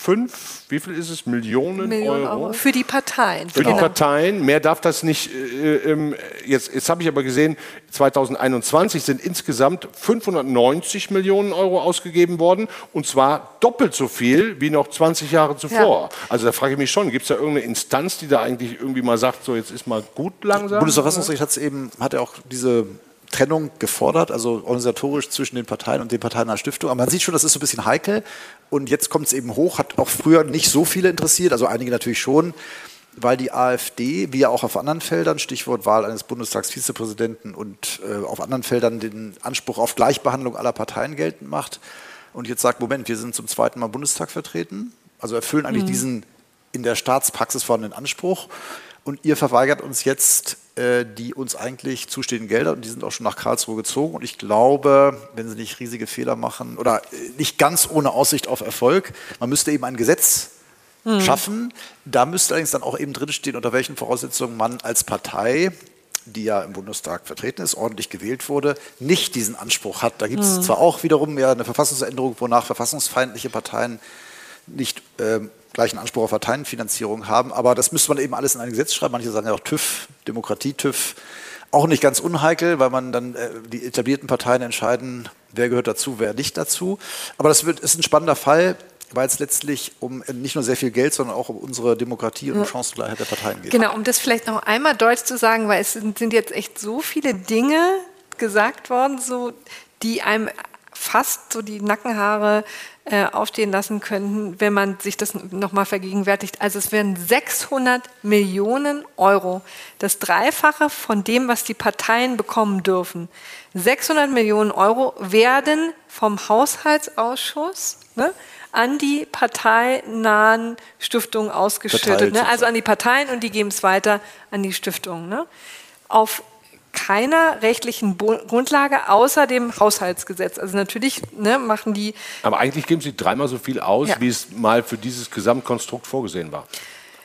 B: 205 wie viel ist es? Millionen, Millionen Euro? Euro?
A: Für die Parteien.
B: Für genau. die Parteien. Mehr darf das nicht. Äh, ähm, jetzt jetzt habe ich aber gesehen, 2021 sind insgesamt 590 Millionen Euro ausgegeben worden. Und zwar doppelt so viel wie noch 20 Jahre zuvor. Ja. Also da frage ich mich schon, gibt es da irgendeine Instanz, die da eigentlich irgendwie mal sagt, so jetzt ist mal gut langsam?
C: Bundesverfassungsgericht hat es eben, hat ja auch diese Trennung gefordert, also organisatorisch zwischen den Parteien und den Parteien einer Stiftung. Aber man sieht schon, das ist so ein bisschen heikel. Und jetzt kommt es eben hoch, hat auch früher nicht so viele interessiert, also einige natürlich schon, weil die AfD, wie ja auch auf anderen Feldern, Stichwort Wahl eines Bundestagsvizepräsidenten und äh, auf anderen Feldern den Anspruch auf Gleichbehandlung aller Parteien geltend macht. Und jetzt sagt, Moment, wir sind zum zweiten Mal Bundestag vertreten, also erfüllen eigentlich mhm. diesen in der Staatspraxis vorhandenen Anspruch. Und ihr verweigert uns jetzt die uns eigentlich zustehenden Gelder und die sind auch schon nach Karlsruhe gezogen. Und ich glaube, wenn sie nicht riesige Fehler machen oder äh, nicht ganz ohne Aussicht auf Erfolg, man müsste eben ein Gesetz hm. schaffen. Da müsste allerdings dann auch eben drinstehen, unter welchen Voraussetzungen man als Partei die ja im Bundestag vertreten ist, ordentlich gewählt wurde, nicht diesen Anspruch hat. Da gibt es hm. zwar auch wiederum ja eine Verfassungsänderung, wonach verfassungsfeindliche Parteien nicht äh, gleichen Anspruch auf Parteienfinanzierung haben. Aber das müsste man eben alles in ein Gesetz schreiben. Manche sagen ja auch TÜV, Demokratie, TÜV. Auch nicht ganz unheikel, weil man dann äh, die etablierten Parteien entscheiden, wer gehört dazu, wer nicht dazu. Aber das wird, ist ein spannender Fall, weil es letztlich um nicht nur sehr viel Geld, sondern auch um unsere Demokratie und um Chancengleichheit der Parteien geht.
A: Genau, um das vielleicht noch einmal deutlich zu sagen, weil es sind, sind jetzt echt so viele Dinge gesagt worden, so, die einem fast so die Nackenhaare äh, aufstehen lassen könnten, wenn man sich das nochmal vergegenwärtigt. Also es wären 600 Millionen Euro, das Dreifache von dem, was die Parteien bekommen dürfen. 600 Millionen Euro werden vom Haushaltsausschuss ne, an die parteinahen Stiftungen ausgeschüttet. Ne? Also an die Parteien und die geben es weiter an die Stiftungen. Ne? Auf keiner rechtlichen Bo Grundlage außer dem Haushaltsgesetz. Also natürlich ne, machen die.
B: Aber eigentlich geben sie dreimal so viel aus, ja. wie es mal für dieses Gesamtkonstrukt vorgesehen war.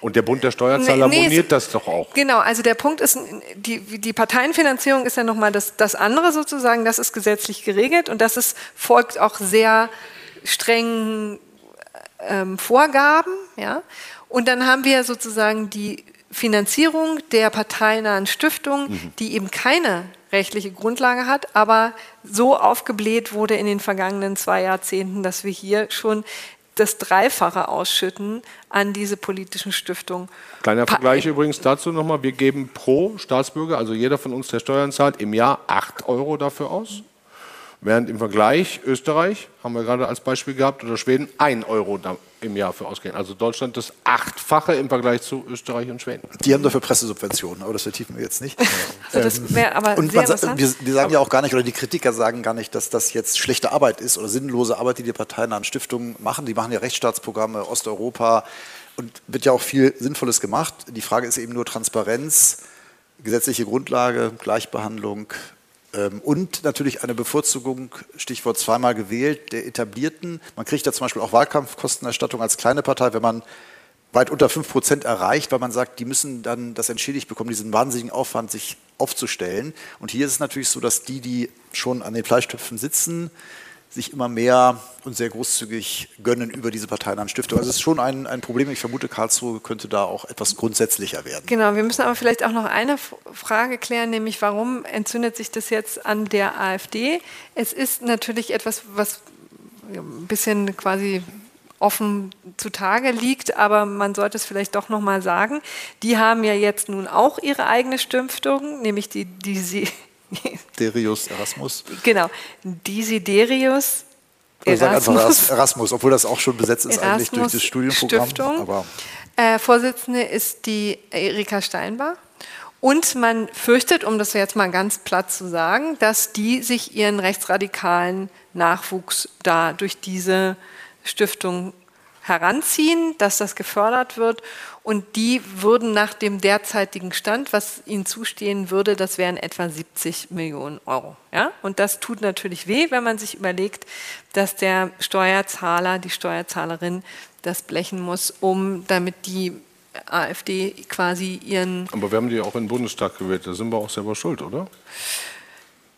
B: Und der Bund der Steuerzahler nee, moniert das doch auch.
A: Genau, also der Punkt ist, die, die Parteienfinanzierung ist ja nochmal das, das andere sozusagen, das ist gesetzlich geregelt und das ist, folgt auch sehr strengen ähm, Vorgaben. Ja? Und dann haben wir sozusagen die Finanzierung der parteinahen Stiftung, mhm. die eben keine rechtliche Grundlage hat, aber so aufgebläht wurde in den vergangenen zwei Jahrzehnten, dass wir hier schon das Dreifache ausschütten an diese politischen Stiftungen.
B: Kleiner Vergleich übrigens dazu nochmal. Wir geben pro Staatsbürger, also jeder von uns, der Steuern zahlt, im Jahr 8 Euro dafür aus. Während im Vergleich Österreich, haben wir gerade als Beispiel gehabt, oder Schweden, 1 Euro im Jahr für ausgehen. Also Deutschland das Achtfache im Vergleich zu Österreich und Schweden.
C: Die haben dafür Pressesubventionen, aber das vertiefen wir jetzt nicht.
A: also das aber
C: und man, wir, wir, sagen ja auch gar nicht, oder die Kritiker sagen gar nicht, dass das jetzt schlechte Arbeit ist oder sinnlose Arbeit, die die Parteien an Stiftungen machen. Die machen ja Rechtsstaatsprogramme, Osteuropa und wird ja auch viel Sinnvolles gemacht. Die Frage ist eben nur Transparenz, gesetzliche Grundlage, Gleichbehandlung, und natürlich eine Bevorzugung, Stichwort zweimal gewählt, der etablierten. Man kriegt ja zum Beispiel auch Wahlkampfkostenerstattung als kleine Partei, wenn man weit unter 5 Prozent erreicht, weil man sagt, die müssen dann das entschädigt bekommen, diesen wahnsinnigen Aufwand, sich aufzustellen. Und hier ist es natürlich so, dass die, die schon an den Fleischtöpfen sitzen, sich immer mehr und sehr großzügig gönnen über diese parteinahen Stiftung. Also es ist schon ein, ein Problem. Ich vermute, Karlsruhe könnte da auch etwas grundsätzlicher werden.
A: Genau, wir müssen aber vielleicht auch noch eine Frage klären, nämlich warum entzündet sich das jetzt an der AfD? Es ist natürlich etwas, was ein bisschen quasi offen zutage liegt, aber man sollte es vielleicht doch noch mal sagen. Die haben ja jetzt nun auch ihre eigene Stiftung, nämlich die, die sie
C: Derius Erasmus.
A: Genau, Desiderius
C: Erasmus. Erasmus, obwohl das auch schon besetzt ist Erasmus eigentlich durch das Studienprogramm.
A: Stiftung. Aber äh, Vorsitzende ist die Erika Steinbach. Und man fürchtet, um das jetzt mal ganz platt zu sagen, dass die sich ihren rechtsradikalen Nachwuchs da durch diese Stiftung heranziehen, dass das gefördert wird. Und die würden nach dem derzeitigen Stand, was ihnen zustehen würde, das wären etwa 70 Millionen Euro. Ja? Und das tut natürlich weh, wenn man sich überlegt, dass der Steuerzahler, die Steuerzahlerin das blechen muss, um damit die AfD quasi ihren.
B: Aber wir haben die auch in den Bundestag gewählt, da sind wir auch selber schuld, oder?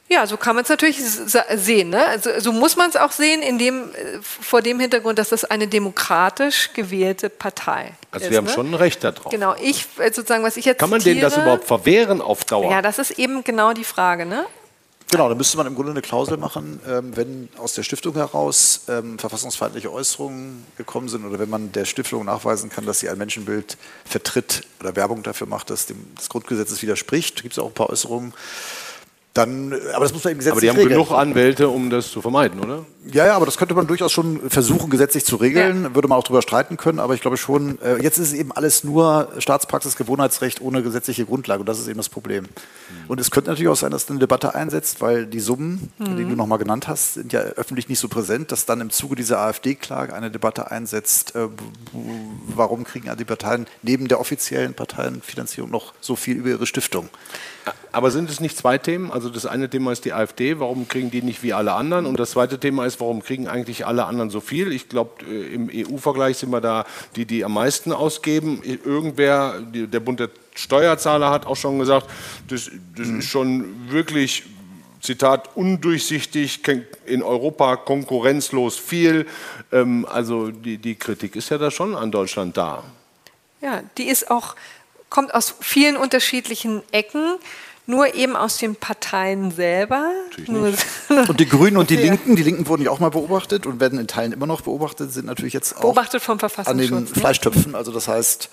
A: Ja, so kann man es natürlich sehen. Ne? Also, so muss man es auch sehen, in dem, äh, vor dem Hintergrund, dass das eine demokratisch gewählte Partei
B: also
A: ist.
B: Also wir haben
A: ne?
B: schon ein Recht darauf.
A: Genau, ich äh, sozusagen, was ich jetzt
B: Kann man
A: zitiere,
B: denen das überhaupt verwehren auf Dauer?
A: Ja, das ist eben genau die Frage. Ne?
C: Genau, da müsste man im Grunde eine Klausel machen, ähm, wenn aus der Stiftung heraus ähm, verfassungsfeindliche Äußerungen gekommen sind oder wenn man der Stiftung nachweisen kann, dass sie ein Menschenbild vertritt oder Werbung dafür macht, das dem des Grundgesetzes widerspricht. Da gibt es auch ein paar Äußerungen dann, aber das muss man eben gesetzlich
B: Aber die haben
C: regeln.
B: genug Anwälte, um das zu vermeiden, oder?
C: Ja, ja, aber das könnte man durchaus schon versuchen, gesetzlich zu regeln. Ja. Würde man auch darüber streiten können, aber ich glaube schon, äh, jetzt ist es eben alles nur Staatspraxis, Gewohnheitsrecht ohne gesetzliche Grundlage und das ist eben das Problem. Mhm. Und es könnte natürlich auch sein, dass eine Debatte einsetzt, weil die Summen, mhm. die du nochmal genannt hast, sind ja öffentlich nicht so präsent, dass dann im Zuge dieser AfD-Klage eine Debatte einsetzt, äh, warum kriegen die Parteien neben der offiziellen Parteienfinanzierung noch so viel über ihre Stiftung?
B: Aber sind es nicht zwei Themen? Also das eine Thema ist die AfD, warum kriegen die nicht wie alle anderen? Und das zweite Thema ist, warum kriegen eigentlich alle anderen so viel? Ich glaube, äh, im EU-Vergleich sind wir da die, die am meisten ausgeben. Irgendwer, der Bund der Steuerzahler hat auch schon gesagt, das, das ist schon wirklich Zitat, undurchsichtig, in Europa konkurrenzlos viel. Ähm, also die, die Kritik ist ja da schon an Deutschland da.
A: Ja, die ist auch, kommt aus vielen unterschiedlichen Ecken nur eben aus den Parteien selber.
C: und die Grünen und die Linken, die Linken wurden ja auch mal beobachtet und werden in Teilen immer noch beobachtet, sind natürlich jetzt auch
A: beobachtet vom an den
C: ne? Fleischtöpfen. Also das heißt,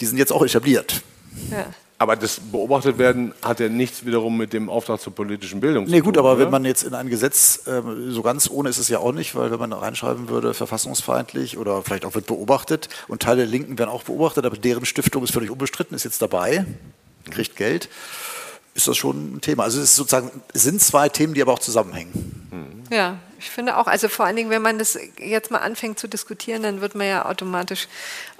C: die sind jetzt auch etabliert.
B: Ja. Aber das beobachtet werden hat ja nichts wiederum mit dem Auftrag zur politischen Bildung
C: nee, zu tun. Nee, gut, aber oder? wenn man jetzt in ein Gesetz, äh, so ganz ohne ist es ja auch nicht, weil wenn man da reinschreiben würde, verfassungsfeindlich oder vielleicht auch wird beobachtet und Teile der Linken werden auch beobachtet, aber deren Stiftung ist völlig unbestritten, ist jetzt dabei, kriegt Geld ist das schon ein Thema. Also es ist sozusagen, es sind zwei Themen, die aber auch zusammenhängen.
A: Ja, ich finde auch, also vor allen Dingen, wenn man das jetzt mal anfängt zu diskutieren, dann wird man ja automatisch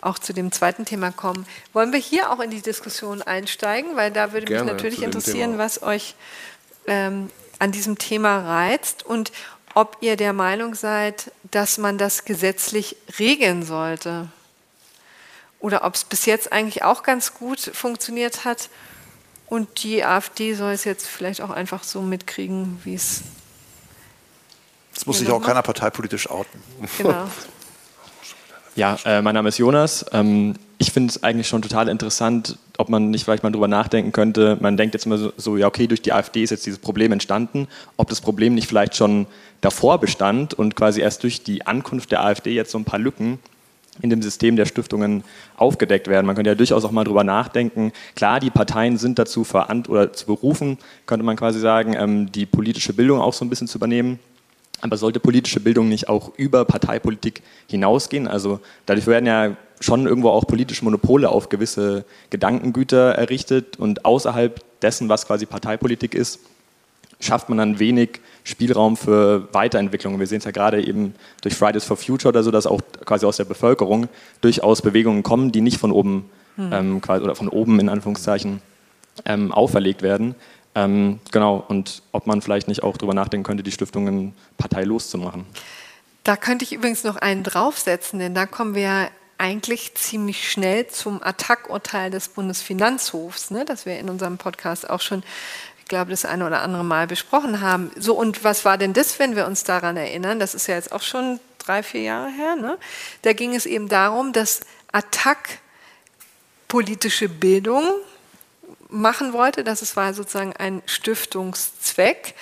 A: auch zu dem zweiten Thema kommen. Wollen wir hier auch in die Diskussion einsteigen? Weil da würde Gerne mich natürlich interessieren, was euch ähm, an diesem Thema reizt und ob ihr der Meinung seid, dass man das gesetzlich regeln sollte. Oder ob es bis jetzt eigentlich auch ganz gut funktioniert hat und die AfD soll es jetzt vielleicht auch einfach so mitkriegen, wie es.
C: Das muss sich auch keiner parteipolitisch outen. Genau.
F: Ja, äh, mein Name ist Jonas. Ähm, ich finde es eigentlich schon total interessant, ob man nicht vielleicht mal drüber nachdenken könnte. Man denkt jetzt immer so, so, ja, okay, durch die AfD ist jetzt dieses Problem entstanden. Ob das Problem nicht vielleicht schon davor bestand und quasi erst durch die Ankunft der AfD jetzt so ein paar Lücken in dem System der Stiftungen aufgedeckt werden. Man könnte ja durchaus auch mal drüber nachdenken. Klar, die Parteien sind dazu verant oder zu berufen, könnte man quasi sagen, ähm, die politische Bildung auch so ein bisschen zu übernehmen. Aber sollte politische Bildung nicht auch über Parteipolitik hinausgehen? Also dadurch werden ja schon irgendwo auch politische Monopole auf gewisse Gedankengüter errichtet und außerhalb dessen, was quasi Parteipolitik ist, schafft man dann wenig Spielraum für Weiterentwicklung. Wir sehen es ja gerade eben durch Fridays for Future oder so, dass auch quasi aus der Bevölkerung durchaus Bewegungen kommen, die nicht von oben hm. ähm, oder von oben in Anführungszeichen ähm, auferlegt werden. Ähm, genau, und ob man vielleicht nicht auch darüber nachdenken könnte, die Stiftungen parteilos zu machen.
A: Da könnte ich übrigens noch einen draufsetzen, denn da kommen wir eigentlich ziemlich schnell zum Attack-Urteil des Bundesfinanzhofs, ne, das wir in unserem Podcast auch schon, ich glaube, das eine oder andere Mal besprochen haben. So, und was war denn das, wenn wir uns daran erinnern? Das ist ja jetzt auch schon drei, vier Jahre her. Ne? Da ging es eben darum, dass Attack politische Bildung machen wollte. Das war sozusagen ein Stiftungszweck.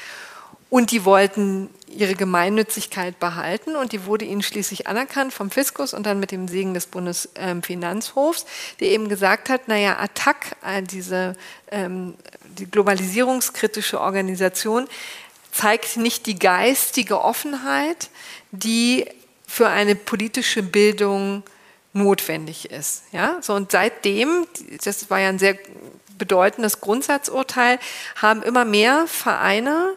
A: Und die wollten ihre Gemeinnützigkeit behalten und die wurde ihnen schließlich anerkannt vom Fiskus und dann mit dem Segen des Bundesfinanzhofs, der eben gesagt hat, naja, Attac, äh, diese ähm, die globalisierungskritische Organisation, zeigt nicht die geistige Offenheit, die für eine politische Bildung notwendig ist. Ja? So, und seitdem, das war ja ein sehr bedeutendes Grundsatzurteil, haben immer mehr Vereine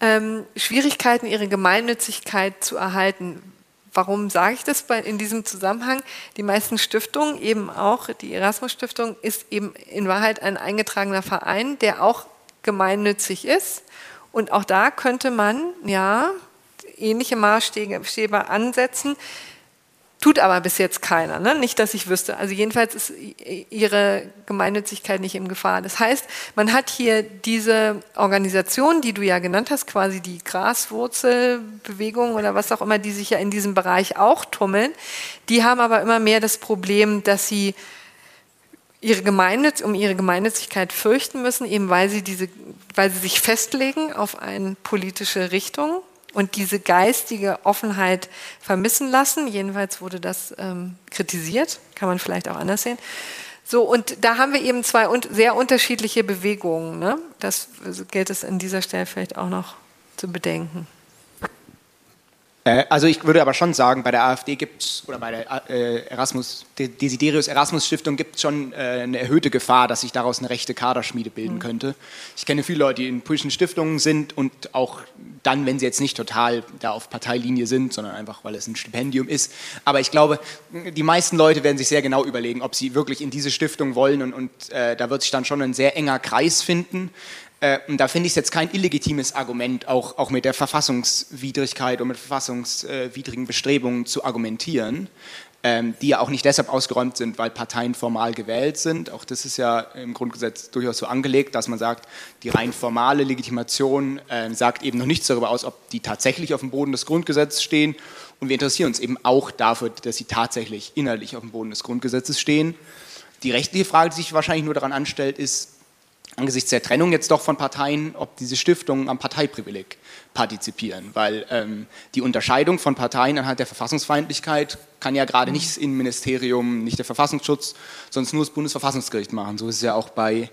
A: ähm, Schwierigkeiten, ihre Gemeinnützigkeit zu erhalten. Warum sage ich das in diesem Zusammenhang? Die meisten Stiftungen, eben auch die Erasmus-Stiftung, ist eben in Wahrheit ein eingetragener Verein, der auch gemeinnützig ist. Und auch da könnte man ja ähnliche Maßstäbe ansetzen. Tut aber bis jetzt keiner, ne? nicht, dass ich wüsste. Also jedenfalls ist ihre Gemeinnützigkeit nicht in Gefahr. Das heißt, man hat hier diese Organisation, die du ja genannt hast, quasi die Graswurzelbewegung oder was auch immer, die sich ja in diesem Bereich auch tummeln. Die haben aber immer mehr das Problem, dass sie ihre Gemeinnütz, um ihre Gemeinnützigkeit fürchten müssen, eben weil sie, diese, weil sie sich festlegen auf eine politische Richtung und diese geistige Offenheit vermissen lassen. Jedenfalls wurde das ähm, kritisiert, kann man vielleicht auch anders sehen. So, und da haben wir eben zwei un sehr unterschiedliche Bewegungen. Ne? Das gilt es an dieser Stelle vielleicht auch noch zu bedenken.
D: Äh, also ich würde aber schon sagen, bei der AfD gibt es, oder bei der äh, Erasmus, Desiderius Erasmus Stiftung gibt es schon äh, eine erhöhte Gefahr, dass sich daraus eine rechte Kaderschmiede bilden mhm. könnte. Ich kenne viele Leute, die in politischen Stiftungen sind und auch dann, wenn sie jetzt nicht total da auf Parteilinie sind, sondern einfach, weil es ein Stipendium ist. Aber ich glaube, die meisten Leute werden sich sehr genau überlegen, ob sie wirklich in diese Stiftung wollen und, und äh, da wird sich dann schon ein sehr enger Kreis finden. Äh, und da finde ich es jetzt kein illegitimes Argument, auch, auch mit der Verfassungswidrigkeit und mit verfassungswidrigen Bestrebungen zu argumentieren, ähm, die ja auch nicht deshalb ausgeräumt sind, weil Parteien formal gewählt sind. Auch das ist ja im Grundgesetz durchaus so angelegt, dass man sagt, die rein formale Legitimation äh, sagt eben noch nichts darüber aus, ob die tatsächlich auf dem Boden des Grundgesetzes stehen. Und wir interessieren uns eben auch dafür, dass sie tatsächlich inhaltlich auf dem Boden des Grundgesetzes stehen. Die rechtliche Frage, die sich wahrscheinlich nur daran anstellt, ist, angesichts der Trennung jetzt doch von Parteien, ob diese Stiftungen am Parteiprivileg partizipieren. Weil ähm, die Unterscheidung von Parteien anhand der Verfassungsfeindlichkeit kann ja gerade nicht das Innenministerium, nicht der Verfassungsschutz, sondern nur das Bundesverfassungsgericht machen. So ist es ja auch bei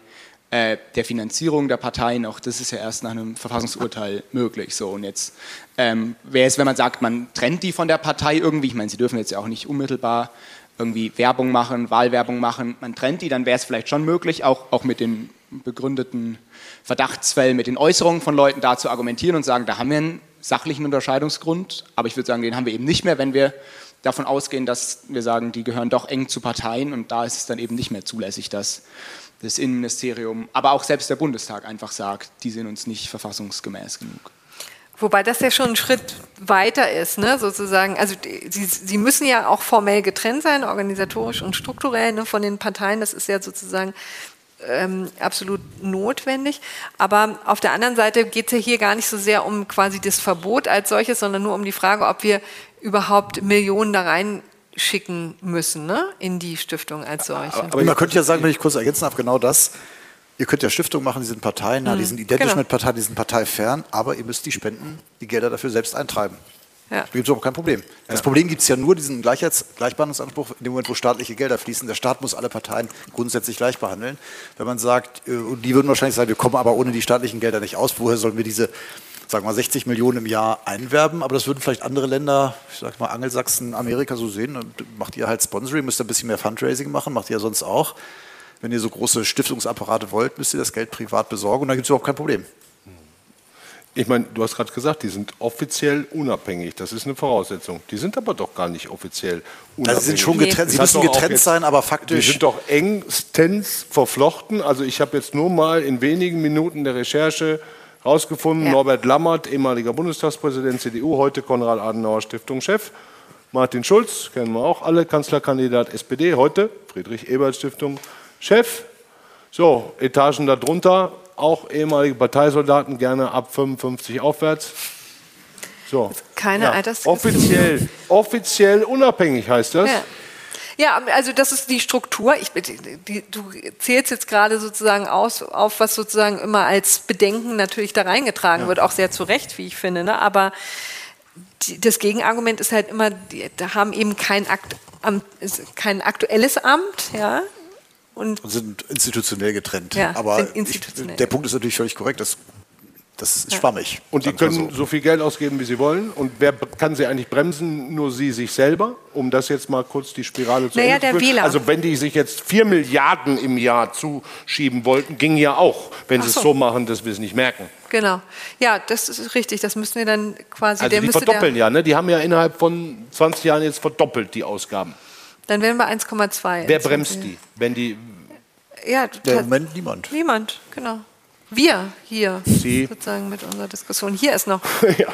D: äh, der Finanzierung der Parteien, auch das ist ja erst nach einem Verfassungsurteil möglich. So, und jetzt ähm, wäre es, wenn man sagt, man trennt die von der Partei irgendwie, ich meine, sie dürfen jetzt ja auch nicht unmittelbar irgendwie Werbung machen, Wahlwerbung machen, man trennt die, dann wäre es vielleicht schon möglich, auch, auch mit den begründeten Verdachtsfällen, mit den Äußerungen von Leuten da zu argumentieren und sagen, da haben wir einen sachlichen Unterscheidungsgrund, aber ich würde sagen, den haben wir eben nicht mehr, wenn wir davon ausgehen, dass wir sagen, die gehören doch eng zu Parteien. Und da ist es dann eben nicht mehr zulässig, dass das Innenministerium, aber auch selbst der Bundestag einfach sagt, die sind uns nicht verfassungsgemäß genug.
A: Wobei das ja schon ein Schritt weiter ist, ne, sozusagen. Also sie, sie müssen ja auch formell getrennt sein, organisatorisch und strukturell ne, von den Parteien. Das ist ja sozusagen ähm, absolut notwendig. Aber auf der anderen Seite geht es ja hier gar nicht so sehr um quasi das Verbot als solches, sondern nur um die Frage, ob wir überhaupt Millionen da rein schicken müssen ne, in die Stiftung als solche.
C: Aber, aber man könnte ja sagen, wenn ich kurz ergänzen darf, genau das. Ihr könnt ja Stiftungen machen, die sind Parteien, mhm. die sind identisch genau. mit Parteien, die sind parteifern, aber ihr müsst die Spenden, die Gelder dafür selbst eintreiben. Ja. Da gibt es überhaupt kein Problem. Das ja. Problem gibt es ja nur, diesen Gleichheits Gleichbehandlungsanspruch, in dem Moment, wo staatliche Gelder fließen. Der Staat muss alle Parteien grundsätzlich gleich behandeln. Wenn man sagt, äh, und die würden wahrscheinlich sagen, wir kommen aber ohne die staatlichen Gelder nicht aus, woher sollen wir diese sagen wir mal 60 Millionen im Jahr einwerben, aber das würden vielleicht andere Länder, ich sag mal Angelsachsen, Amerika so sehen. Und macht ihr halt Sponsoring, müsst ihr ein bisschen mehr Fundraising machen, macht ihr ja sonst auch. Wenn ihr so große Stiftungsapparate wollt, müsst ihr das Geld privat besorgen und dann gibt es überhaupt kein Problem.
B: Ich meine, du hast gerade gesagt, die sind offiziell unabhängig. Das ist eine Voraussetzung. Die sind aber doch gar nicht offiziell unabhängig.
C: Also sie sind schon getrennt, sie müssen getrennt jetzt, sein, aber faktisch.
B: Die sind doch engstens verflochten. Also ich habe jetzt nur mal in wenigen Minuten der Recherche herausgefunden, ja. Norbert Lammert, ehemaliger Bundestagspräsident CDU, heute Konrad Adenauer Stiftung Chef, Martin Schulz, kennen wir auch alle, Kanzlerkandidat SPD, heute Friedrich Ebert Stiftung, Chef. So, Etagen darunter, auch ehemalige Parteisoldaten, gerne ab 55 aufwärts. So.
A: Keine
B: ja. Offiziell, offiziell unabhängig heißt das.
A: Ja. Ja, also das ist die Struktur. Ich, die, du zählst jetzt gerade sozusagen aus, auf, was sozusagen immer als Bedenken natürlich da reingetragen ja. wird, auch sehr zu Recht, wie ich finde. Ne? Aber die, das Gegenargument ist halt immer, die, da haben eben kein, Akt, kein aktuelles Amt, ja,
C: und, und, sind institutionell getrennt. Ja, Aber
A: institutionell.
C: Ich, der Punkt ist natürlich völlig korrekt. Das das ist schwammig.
B: Und die können so. so. viel Geld ausgeben, wie sie wollen. Und wer kann sie eigentlich bremsen? Nur sie sich selber, um das jetzt mal kurz die Spirale zu
A: naja, der Wähler.
B: Also wenn die sich jetzt vier Milliarden im Jahr zuschieben wollten, ging ja auch, wenn Ach sie es so machen, dass wir es nicht merken.
A: Genau. Ja, das ist richtig. Das müssen wir dann quasi.
B: Also die verdoppeln ja, ne? Die haben ja innerhalb von 20 Jahren jetzt verdoppelt die Ausgaben.
A: Dann wären wir 1,2.
B: Wer bremst die, wenn die?
A: Ja,
C: Im Moment niemand.
A: Niemand, genau. Wir hier
B: Sie.
A: sozusagen mit unserer Diskussion. Hier ist noch.
G: ja.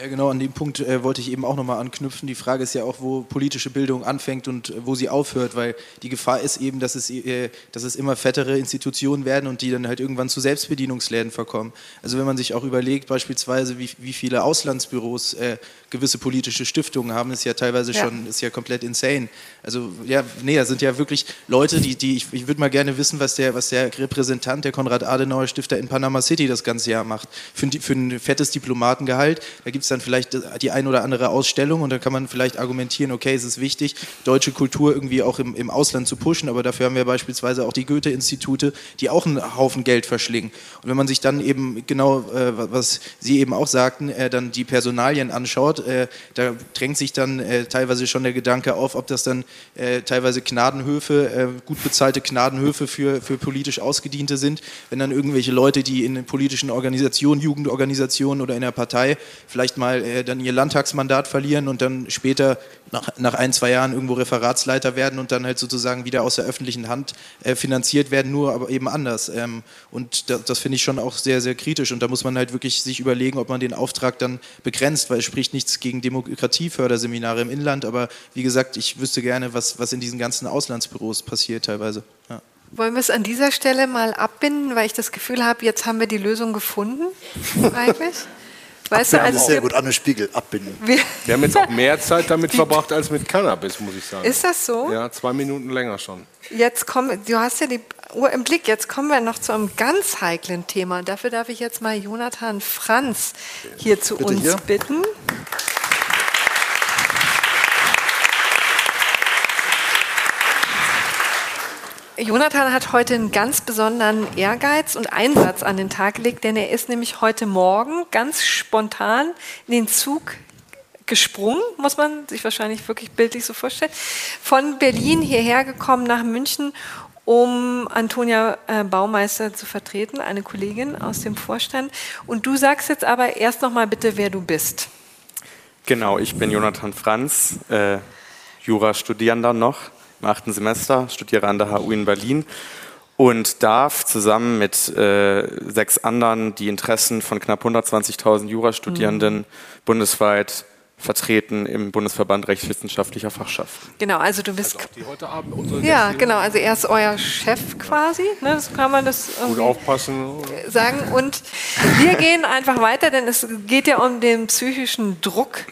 G: Ja, genau, an dem Punkt äh, wollte ich eben auch nochmal anknüpfen. Die Frage ist ja auch, wo politische Bildung anfängt und äh, wo sie aufhört, weil die Gefahr ist eben, dass es, äh, dass es immer fettere Institutionen werden und die dann halt irgendwann zu Selbstbedienungsläden verkommen. Also wenn man sich auch überlegt, beispielsweise, wie, wie viele Auslandsbüros äh, gewisse politische Stiftungen haben, ist ja teilweise ja. schon, ist ja komplett insane. Also ja, nee, das sind ja wirklich Leute, die, die ich, ich würde mal gerne wissen, was der, was der Repräsentant der Konrad-Adenauer-Stifter in Panama City das ganze Jahr macht. Für, für ein fettes Diplomatengehalt, da gibt es dann vielleicht die ein oder andere Ausstellung und da kann man vielleicht argumentieren, okay, es ist wichtig, deutsche Kultur irgendwie auch im, im Ausland zu pushen, aber dafür haben wir beispielsweise auch die Goethe-Institute, die auch einen Haufen Geld verschlingen. Und wenn man sich dann eben genau, äh, was Sie eben auch sagten, äh, dann die Personalien anschaut, äh, da drängt sich dann äh, teilweise schon der Gedanke auf, ob das dann äh, teilweise Gnadenhöfe, äh, gut bezahlte Gnadenhöfe für, für politisch Ausgediente sind, wenn dann irgendwelche Leute, die in politischen Organisationen, Jugendorganisationen oder in der Partei vielleicht mal äh, dann ihr Landtagsmandat verlieren und dann später nach, nach ein, zwei Jahren irgendwo Referatsleiter werden und dann halt sozusagen wieder aus der öffentlichen Hand äh, finanziert werden, nur aber eben anders. Ähm, und das, das finde ich schon auch sehr, sehr kritisch. Und da muss man halt wirklich sich überlegen, ob man den Auftrag dann begrenzt, weil es spricht nichts gegen Demokratieförderseminare im Inland. Aber wie gesagt, ich wüsste gerne, was, was in diesen ganzen Auslandsbüros passiert teilweise. Ja.
A: Wollen wir es an dieser Stelle mal abbinden, weil ich das Gefühl habe, jetzt haben wir die Lösung gefunden, eigentlich?
C: Weißt du, also sehr gut an den Spiegel abbinden.
B: Wir, wir haben jetzt auch mehr Zeit damit verbracht als mit Cannabis, muss ich sagen.
A: Ist das so?
B: Ja, zwei Minuten länger schon.
A: Jetzt kommen, du hast ja die Uhr im Blick. Jetzt kommen wir noch zu einem ganz heiklen Thema. Dafür darf ich jetzt mal Jonathan Franz hier zu Bitte uns hier. bitten. Jonathan hat heute einen ganz besonderen Ehrgeiz und Einsatz an den Tag gelegt, denn er ist nämlich heute Morgen ganz spontan in den Zug gesprungen, muss man sich wahrscheinlich wirklich bildlich so vorstellen, von Berlin hierher gekommen nach München, um Antonia äh, Baumeister zu vertreten, eine Kollegin aus dem Vorstand. Und du sagst jetzt aber erst noch mal bitte, wer du bist.
H: Genau, ich bin Jonathan Franz, äh, Jurastudierender noch im achten Semester, studiere an der HU in Berlin und darf zusammen mit äh, sechs anderen die Interessen von knapp 120.000 Jurastudierenden mhm. bundesweit vertreten im Bundesverband Rechtswissenschaftlicher Fachschaften.
A: Genau, also du bist. Also die heute Abend unsere ja, genau, also er ist euer Chef quasi, ne, das kann man das
B: gut aufpassen
A: sagen. Und wir gehen einfach weiter, denn es geht ja um den psychischen Druck,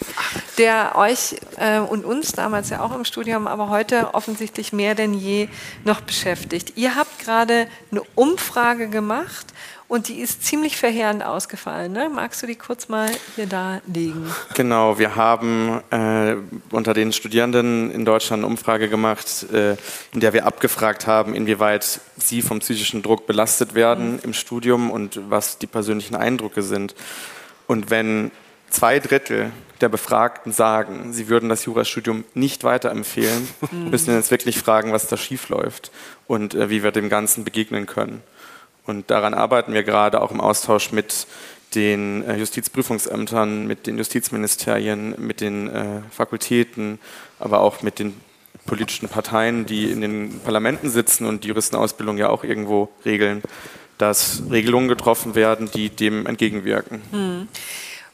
A: der euch äh, und uns damals ja auch im Studium, aber heute offensichtlich mehr denn je noch beschäftigt. Ihr habt gerade eine Umfrage gemacht und die ist ziemlich verheerend ausgefallen. Ne? Magst du die kurz mal hier darlegen?
H: Genau, wir haben äh, unter den Studierenden in Deutschland eine Umfrage gemacht, äh, in der wir abgefragt haben, inwieweit sie vom psychischen Druck belastet werden mhm. im Studium und was die persönlichen Eindrücke sind. Und wenn zwei Drittel der Befragten sagen, sie würden das Jurastudium nicht weiterempfehlen, mhm. müssen wir uns wirklich fragen, was da schiefläuft und äh, wie wir dem Ganzen begegnen können. Und daran arbeiten wir gerade auch im Austausch mit den äh, Justizprüfungsämtern, mit den Justizministerien, mit den äh, Fakultäten, aber auch mit den politischen Parteien, die in den Parlamenten sitzen und die Juristenausbildung ja auch irgendwo regeln, dass Regelungen getroffen werden, die dem entgegenwirken. Hm.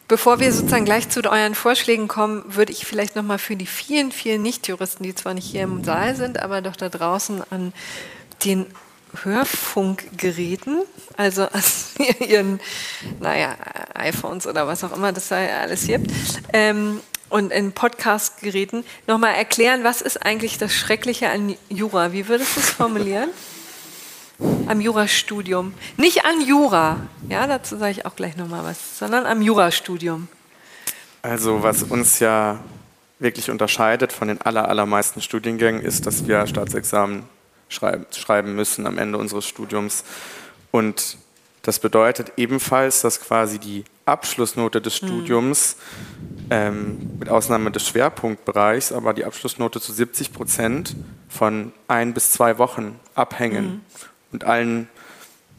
A: Bevor wir sozusagen gleich zu euren Vorschlägen kommen, würde ich vielleicht nochmal für die vielen, vielen Nichtjuristen, die zwar nicht hier im Saal sind, aber doch da draußen an den Hörfunkgeräten, also an ihren, naja, iPhones oder was auch immer das da alles gibt, ähm, und in Podcast-Geräten nochmal erklären, was ist eigentlich das Schreckliche an Jura? Wie würdest du es formulieren? am Jurastudium. Nicht an Jura, ja, dazu sage ich auch gleich nochmal was, sondern am Jurastudium.
H: Also was uns ja wirklich unterscheidet von den aller, allermeisten Studiengängen ist, dass wir Staatsexamen schreiben, schreiben müssen am Ende unseres Studiums. Und das bedeutet ebenfalls, dass quasi die Abschlussnote des hm. Studiums, mhm. ähm, mit Ausnahme des Schwerpunktbereichs, aber die Abschlussnote zu 70 Prozent von ein bis zwei Wochen abhängen. Mhm mit allen,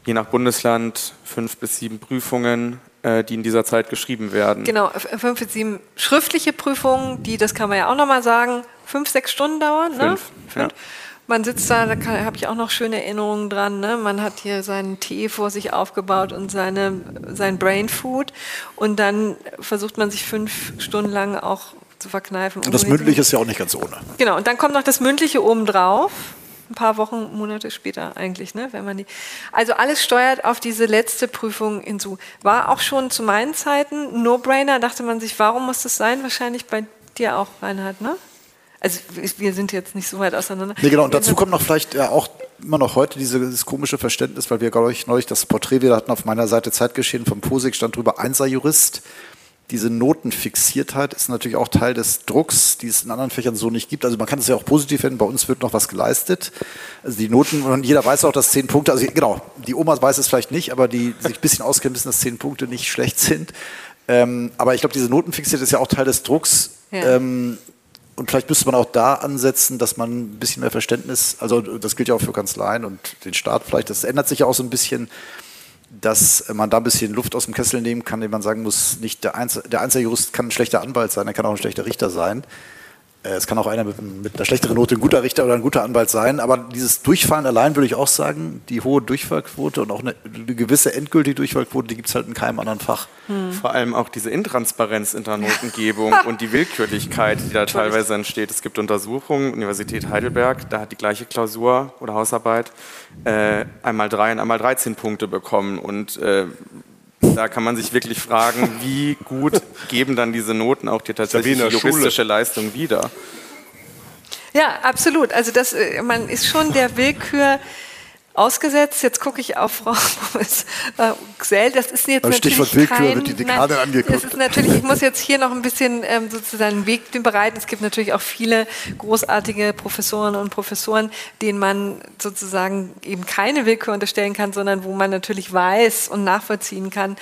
H: je nach Bundesland, fünf bis sieben Prüfungen, äh, die in dieser Zeit geschrieben werden.
A: Genau, fünf bis sieben schriftliche Prüfungen, die, das kann man ja auch nochmal sagen, fünf, sechs Stunden dauern. Ne?
H: Fünf,
A: fünf. Ja. Man sitzt da, da habe ich auch noch schöne Erinnerungen dran. Ne? Man hat hier seinen Tee vor sich aufgebaut und seine, sein Brain Food. Und dann versucht man sich fünf Stunden lang auch zu verkneifen.
C: Und das Mündliche ist ja auch nicht ganz ohne.
A: Genau, und dann kommt noch das Mündliche obendrauf ein paar Wochen, Monate später eigentlich, ne, wenn man die. Also alles steuert auf diese letzte Prüfung hinzu. War auch schon zu meinen Zeiten No-Brainer, dachte man sich, warum muss das sein? Wahrscheinlich bei dir auch, Reinhard, ne? Also wir sind jetzt nicht so weit auseinander.
C: Nee, genau, und dazu kommt noch vielleicht ja auch immer noch heute dieses komische Verständnis, weil wir, glaube ich, neulich das Porträt wieder hatten auf meiner Seite Zeitgeschehen vom Posig, stand drüber Einser-Jurist diese Notenfixiertheit ist natürlich auch Teil des Drucks, die es in anderen Fächern so nicht gibt. Also man kann es ja auch positiv finden, bei uns wird noch was geleistet. Also die Noten, und jeder weiß auch, dass zehn Punkte, also genau, die Oma weiß es vielleicht nicht, aber die sich ein bisschen auskennen, wissen, dass zehn Punkte nicht schlecht sind. Ähm, aber ich glaube, diese Notenfixiertheit ist ja auch Teil des Drucks. Ja. Ähm, und vielleicht müsste man auch da ansetzen, dass man ein bisschen mehr Verständnis, also das gilt ja auch für Kanzleien und den Staat vielleicht, das ändert sich ja auch so ein bisschen, dass man da ein bisschen Luft aus dem Kessel nehmen kann, indem man sagen muss, nicht der, Einzel der Einzeljurist kann ein schlechter Anwalt sein, er kann auch ein schlechter Richter sein. Äh, es kann auch einer mit, mit, einer schlechteren Note ein guter Richter oder ein guter Anwalt sein, aber dieses Durchfallen allein würde ich auch sagen, die hohe Durchfallquote und auch eine, eine gewisse endgültige Durchfallquote, die gibt es halt in keinem anderen Fach.
H: Hm. Vor allem auch diese Intransparenz in der Notengebung und die Willkürlichkeit, die da teilweise entsteht. Es gibt Untersuchungen, Universität Heidelberg, da hat die gleiche Klausur oder Hausarbeit äh, einmal drei und einmal 13 Punkte bekommen und äh, da kann man sich wirklich fragen, wie gut geben dann diese Noten auch die tatsächliche juristische Schule. Leistung wieder?
A: Ja, absolut. Also das, äh, man ist schon der Willkür ausgesetzt. Jetzt gucke ich auf Frau Xell. Das ist jetzt
C: Aber Stichwort
A: natürlich
C: Willkür kein, wird die Dekade nein, angeguckt.
A: Das ist natürlich, ich muss jetzt hier noch ein bisschen ähm, sozusagen einen Weg bereiten. Es gibt natürlich auch viele großartige Professorinnen und Professoren, denen man sozusagen eben keine Willkür unterstellen kann, sondern wo man natürlich weiß und nachvollziehen kann,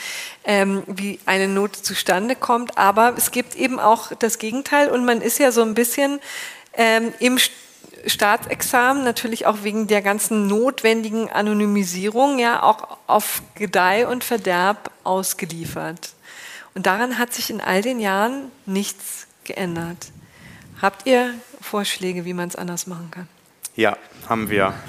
A: ähm, wie eine Note zustande kommt. Aber es gibt eben auch das Gegenteil und man ist ja so ein bisschen ähm, im Staatsexamen natürlich auch wegen der ganzen notwendigen Anonymisierung ja auch auf Gedeih und Verderb ausgeliefert. Und daran hat sich in all den Jahren nichts geändert. Habt ihr Vorschläge, wie man es anders machen kann?
H: Ja, haben wir.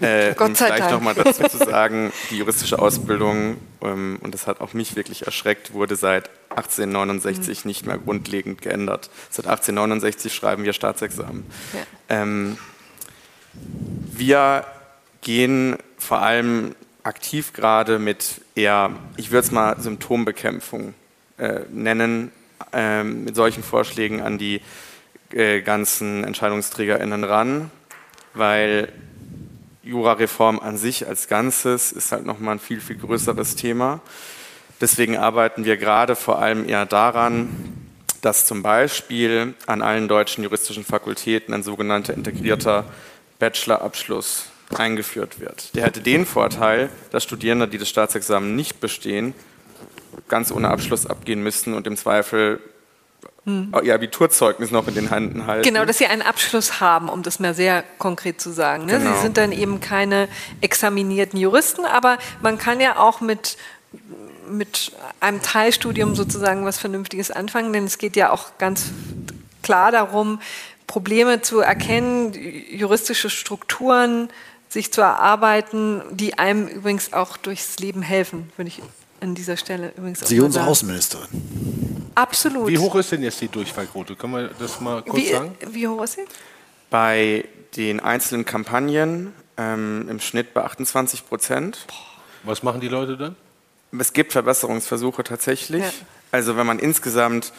H: Äh,
A: Gott sei
H: um vielleicht nochmal dazu zu sagen, die juristische Ausbildung, ähm, und das hat auch mich wirklich erschreckt, wurde seit 1869 mhm. nicht mehr grundlegend geändert. Seit 1869 schreiben wir Staatsexamen. Ja. Ähm, wir gehen vor allem aktiv gerade mit eher, ich würde es mal Symptombekämpfung äh, nennen, äh, mit solchen Vorschlägen an die äh, ganzen EntscheidungsträgerInnen ran weil Jurareform an sich als Ganzes ist halt nochmal ein viel, viel größeres Thema. Deswegen arbeiten wir gerade vor allem eher daran, dass zum Beispiel an allen deutschen juristischen Fakultäten ein sogenannter integrierter Bachelorabschluss eingeführt wird. Der hätte den Vorteil, dass Studierende, die das Staatsexamen nicht bestehen, ganz ohne Abschluss abgehen müssten und im Zweifel hm. ihr Abiturzeugnis noch in den Händen halten.
A: Genau, dass sie einen Abschluss haben, um das mal sehr konkret zu sagen. Ne? Genau. Sie sind dann eben keine examinierten Juristen, aber man kann ja auch mit mit einem Teilstudium sozusagen was Vernünftiges anfangen, denn es geht ja auch ganz klar darum, Probleme zu erkennen, juristische Strukturen sich zu erarbeiten, die einem übrigens auch durchs Leben helfen, würde ich an dieser Stelle übrigens
C: Sie unsere Außenministerin.
A: Absolut.
B: Wie hoch ist denn jetzt die Durchfallquote? Können wir das mal kurz
A: wie,
B: sagen?
A: Wie hoch ist sie?
H: Bei den einzelnen Kampagnen ähm, im Schnitt bei 28 Prozent.
B: Was machen die Leute dann?
H: Es gibt Verbesserungsversuche tatsächlich.
A: Ja.
H: Also wenn man insgesamt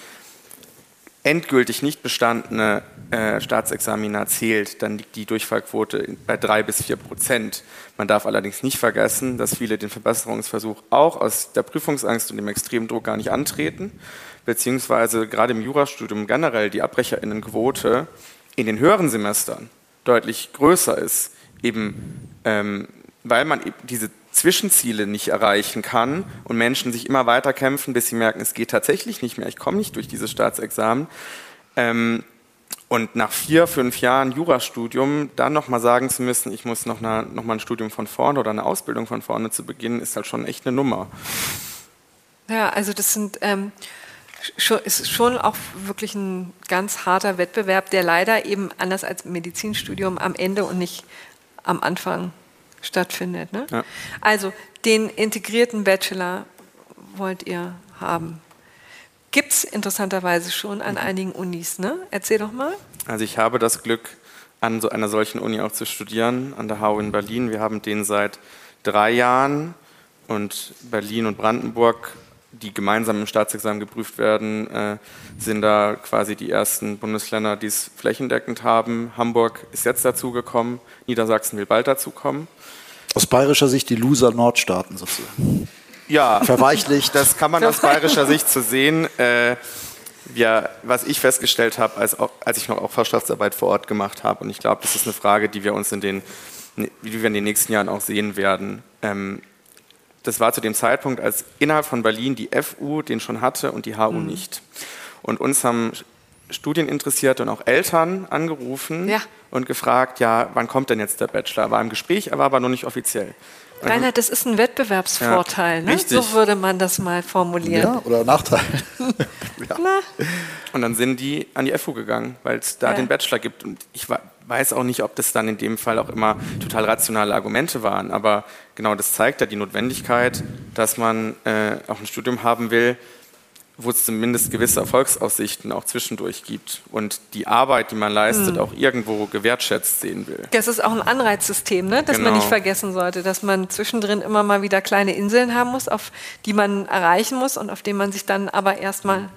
H: endgültig nicht bestandene äh, Staatsexamina zählt, dann liegt die Durchfallquote bei drei bis vier Prozent. Man darf allerdings nicht vergessen, dass viele den Verbesserungsversuch auch aus der Prüfungsangst und dem extremen Druck gar nicht antreten, beziehungsweise gerade im Jurastudium generell die Abbrecherinnenquote in den höheren Semestern deutlich größer ist, eben ähm, weil man eben diese Zwischenziele nicht erreichen kann und Menschen sich immer weiter kämpfen, bis sie merken, es geht tatsächlich nicht mehr, ich komme nicht durch dieses Staatsexamen. Ähm, und nach vier, fünf Jahren Jurastudium dann nochmal sagen zu müssen, ich muss noch, eine, noch ein Studium von vorne oder eine Ausbildung von vorne zu beginnen, ist halt schon echt eine Nummer.
A: Ja, also das sind ähm, ist schon auch wirklich ein ganz harter Wettbewerb, der leider eben anders als Medizinstudium am Ende und nicht am Anfang stattfindet. Ne?
H: Ja.
A: Also den integrierten Bachelor wollt ihr haben. Gibt es interessanterweise schon an einigen Unis, ne? Erzähl doch mal.
H: Also ich habe das Glück, an so einer solchen Uni auch zu studieren, an der HU in Berlin. Wir haben den seit drei Jahren und Berlin und Brandenburg, die gemeinsam im Staatsexamen geprüft werden, äh, sind da quasi die ersten Bundesländer, die es flächendeckend haben. Hamburg ist jetzt dazugekommen, Niedersachsen will bald dazukommen.
C: Aus bayerischer Sicht die Loser-Nordstaaten sozusagen.
H: Ja,
C: Verweichlicht.
H: das kann man aus bayerischer Sicht so sehen. Äh, wir, was ich festgestellt habe, als, als ich noch auch Fachschaftsarbeit vor Ort gemacht habe, und ich glaube, das ist eine Frage, die wir uns in den, wie wir in den nächsten Jahren auch sehen werden. Ähm, das war zu dem Zeitpunkt, als innerhalb von Berlin die FU den schon hatte und die HU nicht. Und uns haben Studieninteressierte und auch Eltern angerufen
A: Ja.
H: und gefragt, ja, wann kommt denn jetzt der Bachelor? War im Gespräch, er war aber noch nicht offiziell.
A: Reinhard, das ist ein Wettbewerbsvorteil.
H: Ja,
A: ne? So würde man das mal formulieren.
C: Ja, oder Nachteil.
A: Na,
H: Und dann sind die an die FU gegangen, weil es da
A: Ja.
H: den Bachelor gibt. Und ich weiß auch nicht, ob das dann in dem Fall auch immer total rationale Argumente waren. Aber genau das zeigt ja die Notwendigkeit, dass man äh, auch ein Studium haben will, wo es zumindest gewisse Erfolgsaussichten auch zwischendurch gibt und die Arbeit, die man leistet,
A: Hm.
H: auch irgendwo gewertschätzt sehen will.
A: das ist auch ein Anreizsystem, ne? das man
H: Genau.
A: nicht vergessen sollte, dass man zwischendrin immer mal wieder kleine Inseln haben muss, auf die man erreichen muss und auf denen man sich dann aber erstmal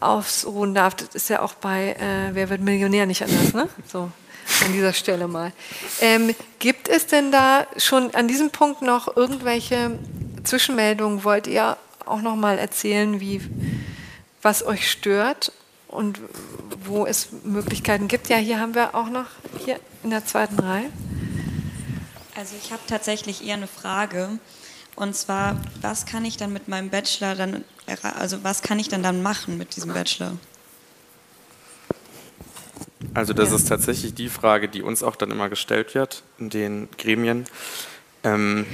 A: ausruhen darf. Das ist ja auch bei äh, Wer wird Millionär nicht anders, ne? So an dieser Stelle mal. Ähm, gibt es denn da schon an diesem Punkt noch irgendwelche Zwischenmeldungen? Wollt ihr auch noch mal erzählen, wie was euch stört und wo es Möglichkeiten gibt? Ja, hier haben wir auch noch hier in der zweiten Reihe.
I: Also ich habe tatsächlich eher eine Frage. Und zwar, was kann ich dann mit meinem Bachelor dann, also was kann ich dann dann machen mit diesem Bachelor?
H: Also das
A: Ja.
H: ist tatsächlich die Frage, die uns auch dann immer gestellt wird in den Gremien. Ähm,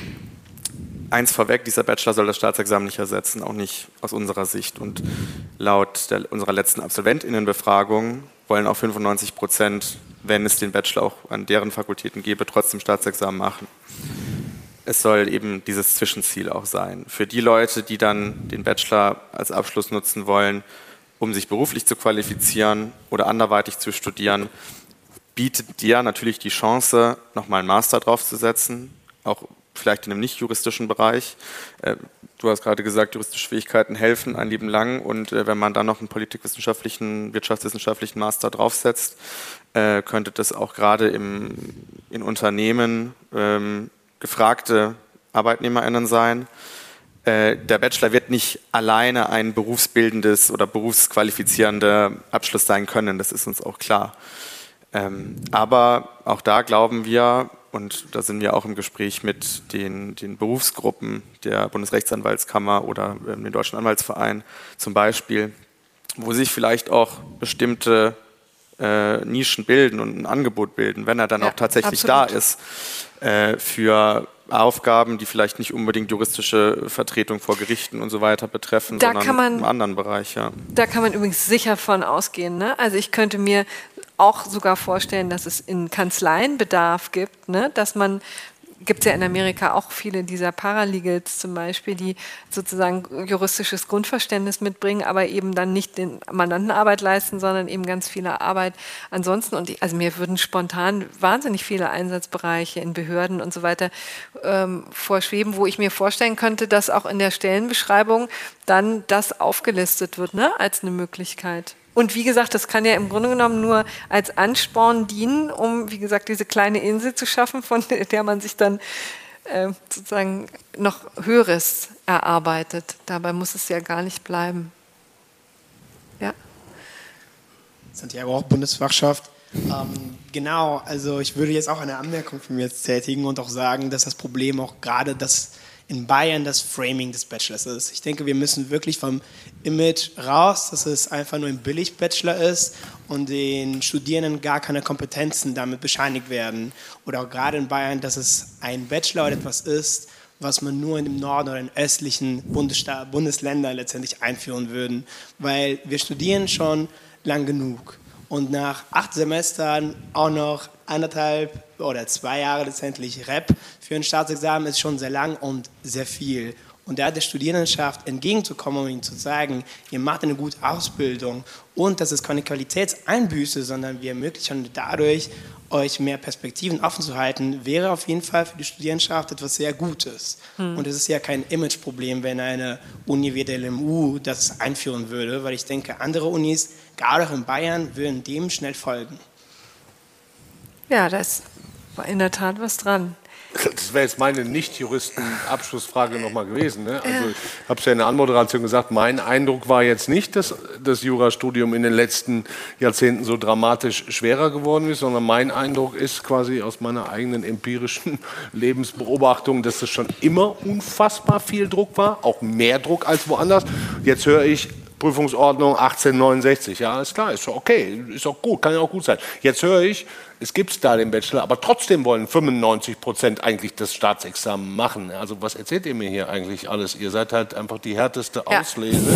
H: eins vorweg, dieser Bachelor soll das Staatsexamen nicht ersetzen, auch nicht aus unserer Sicht. Und laut der, unserer letzten Absolventinnenbefragung wollen auch 95 Prozent, wenn es den Bachelor auch an deren Fakultäten gäbe, trotzdem Staatsexamen machen. Es soll eben dieses Zwischenziel auch sein. Für die Leute, die dann den Bachelor als Abschluss nutzen wollen, um sich beruflich zu qualifizieren oder anderweitig zu studieren, bietet dir natürlich die Chance, nochmal einen Master draufzusetzen, auch vielleicht in einem nicht juristischen Bereich. Äh, Du hast gerade gesagt, juristische Fähigkeiten helfen ein Leben lang und äh, wenn man dann noch einen politikwissenschaftlichen, wirtschaftswissenschaftlichen Master draufsetzt, äh, könnte das auch gerade im, in Unternehmen ähm, gefragte ArbeitnehmerInnen sein. Der Bachelor wird nicht alleine ein berufsbildendes oder berufsqualifizierender Abschluss sein können, das ist uns auch klar. Ähm, aber auch da glauben wir, und da sind wir auch im Gespräch mit den, den Berufsgruppen der Bundesrechtsanwaltskammer oder ähm, dem Deutschen Anwaltsverein zum Beispiel, wo sich vielleicht auch bestimmte äh, Nischen bilden und ein Angebot bilden, wenn er dann
A: Ja,
H: auch tatsächlich
A: absolut.
H: da ist, äh, für Aufgaben, die vielleicht nicht unbedingt juristische Vertretung vor Gerichten und so weiter betreffen,
A: Da
H: sondern
A: kann man-
H: im anderen Bereich, ja.
A: Da kann man übrigens sicher von ausgehen. Ne? Also ich könnte mir auch sogar vorstellen, dass es in Kanzleien Bedarf gibt, ne? dass man gibt es ja in Amerika auch viele dieser Paralegals zum Beispiel, die sozusagen juristisches Grundverständnis mitbringen, aber eben dann nicht den Mandantenarbeit leisten, sondern eben ganz viele Arbeit ansonsten. Und ich, also mir würden spontan wahnsinnig viele Einsatzbereiche in Behörden und so weiter ähm, vorschweben, wo ich mir vorstellen könnte, dass auch in der Stellenbeschreibung dann das aufgelistet wird, ne, als eine Möglichkeit. Und wie gesagt, das kann ja im Grunde genommen nur als Ansporn dienen, um, wie gesagt, diese kleine Insel zu schaffen, von der man sich dann äh, sozusagen noch Höheres erarbeitet. Dabei muss es ja gar nicht bleiben. Ja.
J: Santiago, auch Bundesfachschaft. Ähm, genau, also ich würde jetzt auch eine Anmerkung von mir tätigen und auch sagen, dass das Problem auch gerade das in Bayern das Framing des Bachelors ist. Ich denke, wir müssen wirklich vom Image raus, dass es einfach nur ein Billig-Bachelor ist und den Studierenden gar keine Kompetenzen damit bescheinigt werden. Oder auch gerade in Bayern, dass es ein Bachelor oder etwas ist, was man nur in dem Norden oder in östlichen Bundesländern letztendlich einführen würden. Weil wir studieren schon lang genug. Und nach acht Semestern auch noch anderthalb oder zwei Jahre letztendlich Rep für ein Staatsexamen ist schon sehr lang und sehr viel. Und da der Studierendenschaft entgegenzukommen und ihnen zu sagen, ihr macht eine gute Ausbildung und das ist keine Qualitätseinbüße, sondern wir ermöglichen dadurch, euch mehr Perspektiven offen zu halten, wäre auf jeden Fall für die Studierendenschaft etwas sehr Gutes. Hm. Und es ist ja kein Imageproblem, wenn eine Uni wie der LMU das einführen würde, weil ich denke, andere Unis, gerade auch in Bayern, würden dem schnell folgen.
A: Ja, das war in der Tat was dran.
B: Das wäre jetzt meine Nicht-Juristen-Abschlussfrage nochmal gewesen. Ne? Also, ich habe es ja in der Anmoderation gesagt, mein Eindruck war jetzt nicht, dass das Jurastudium in den letzten Jahrzehnten so dramatisch schwerer geworden ist, sondern mein Eindruck ist quasi aus meiner eigenen empirischen Lebensbeobachtung, dass es schon immer unfassbar viel Druck war, auch mehr Druck als woanders. Jetzt höre ich, Prüfungsordnung 1869. Ja, ist klar, ist okay, ist auch gut, kann ja auch gut sein. Jetzt höre ich, es gibt da den Bachelor, aber trotzdem wollen 95 Prozent eigentlich das Staatsexamen machen. Also was erzählt ihr mir hier eigentlich alles? Ihr seid halt einfach die härteste ja. Auslese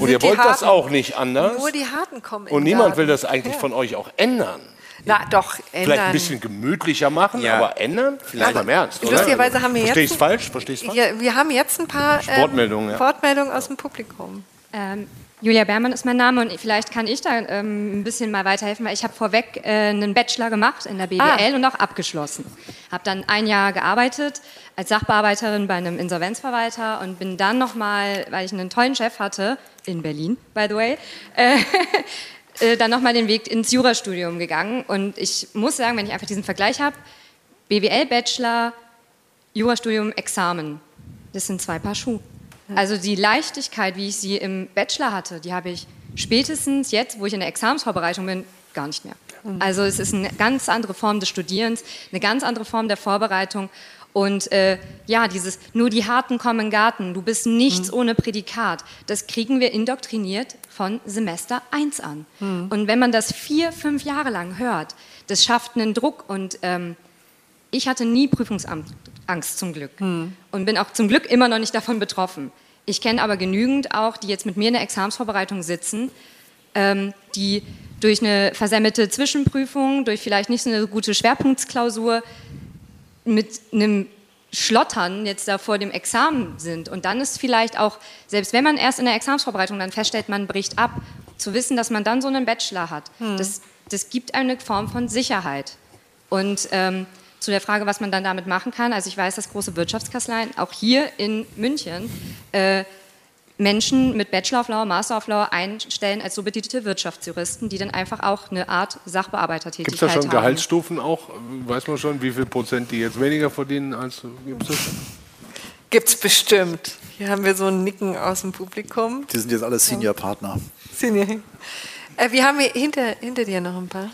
B: und ihr wollt das auch nicht anders.
A: Nur die Harten kommen.
B: Und niemand will das eigentlich ja. von euch auch ändern.
A: Na doch,
B: ändern. Vielleicht ein bisschen gemütlicher machen, ja. aber ändern? Vielleicht mal im Ernst,
A: oder? Lustigerweise haben wir
B: Versteh
A: jetzt...
B: falsch? Verstehst falsch?
A: Wir, wir haben jetzt ein paar
B: Sportmeldungen,
A: ähm, Sportmeldungen aus dem Publikum.
K: Ähm, Julia Bermann ist mein Name und vielleicht kann ich da ähm, ein bisschen mal weiterhelfen, weil ich habe vorweg äh, einen Bachelor gemacht in der BWL ah. und auch abgeschlossen. Habe dann ein Jahr gearbeitet als Sachbearbeiterin bei einem Insolvenzverwalter und bin dann nochmal, weil ich einen tollen Chef hatte, in Berlin, by the way, äh, äh, dann nochmal den Weg ins Jurastudium gegangen. Und ich muss sagen, wenn ich einfach diesen Vergleich habe, BWL-Bachelor, Jurastudium, Examen, das sind zwei Paar Schuhe. Also die Leichtigkeit, wie ich sie im Bachelor hatte, die habe ich spätestens jetzt, wo ich in der Examensvorbereitung bin, gar nicht mehr. Mhm. Also es ist eine ganz andere Form des Studierens, eine ganz andere Form der Vorbereitung. Und äh, ja, dieses nur die Harten kommen in den Garten, du bist nichts mhm. ohne Prädikat, das kriegen wir indoktriniert von Semester 1 an. Mhm. Und wenn man das vier, fünf Jahre lang hört, das schafft einen Druck. Und ähm, ich hatte nie Prüfungsangst Angst zum Glück. Hm. Und bin auch zum Glück immer noch nicht davon betroffen. Ich kenne aber genügend auch, die jetzt mit mir in der Examsvorbereitung sitzen, ähm, die durch eine versemmelte Zwischenprüfung, durch vielleicht nicht so eine gute Schwerpunktsklausur mit einem Schlottern jetzt da vor dem Examen sind. Und dann ist vielleicht auch, selbst wenn man erst in der Examsvorbereitung dann feststellt, man bricht ab, zu wissen, dass man dann so einen Bachelor hat, hm. das, das gibt eine Form von Sicherheit. Und ähm, zu der Frage, was man dann damit machen kann. Also ich weiß, dass große Wirtschaftskanzleien auch hier in München äh, Menschen mit Bachelor of Law, Master of Law einstellen als subtitierte Wirtschaftsjuristen, die dann einfach auch eine Art Sachbearbeitertätigkeit haben.
B: Gibt es da schon haben. Gehaltsstufen auch? Weiß man schon, wie viel Prozent die jetzt weniger verdienen als gibt es?
A: Gibt's bestimmt. Hier haben wir so ein Nicken aus dem Publikum.
C: Die sind jetzt alle Senior-Partner.
A: Senior. Äh, wir haben hier hinter, hinter dir noch ein paar.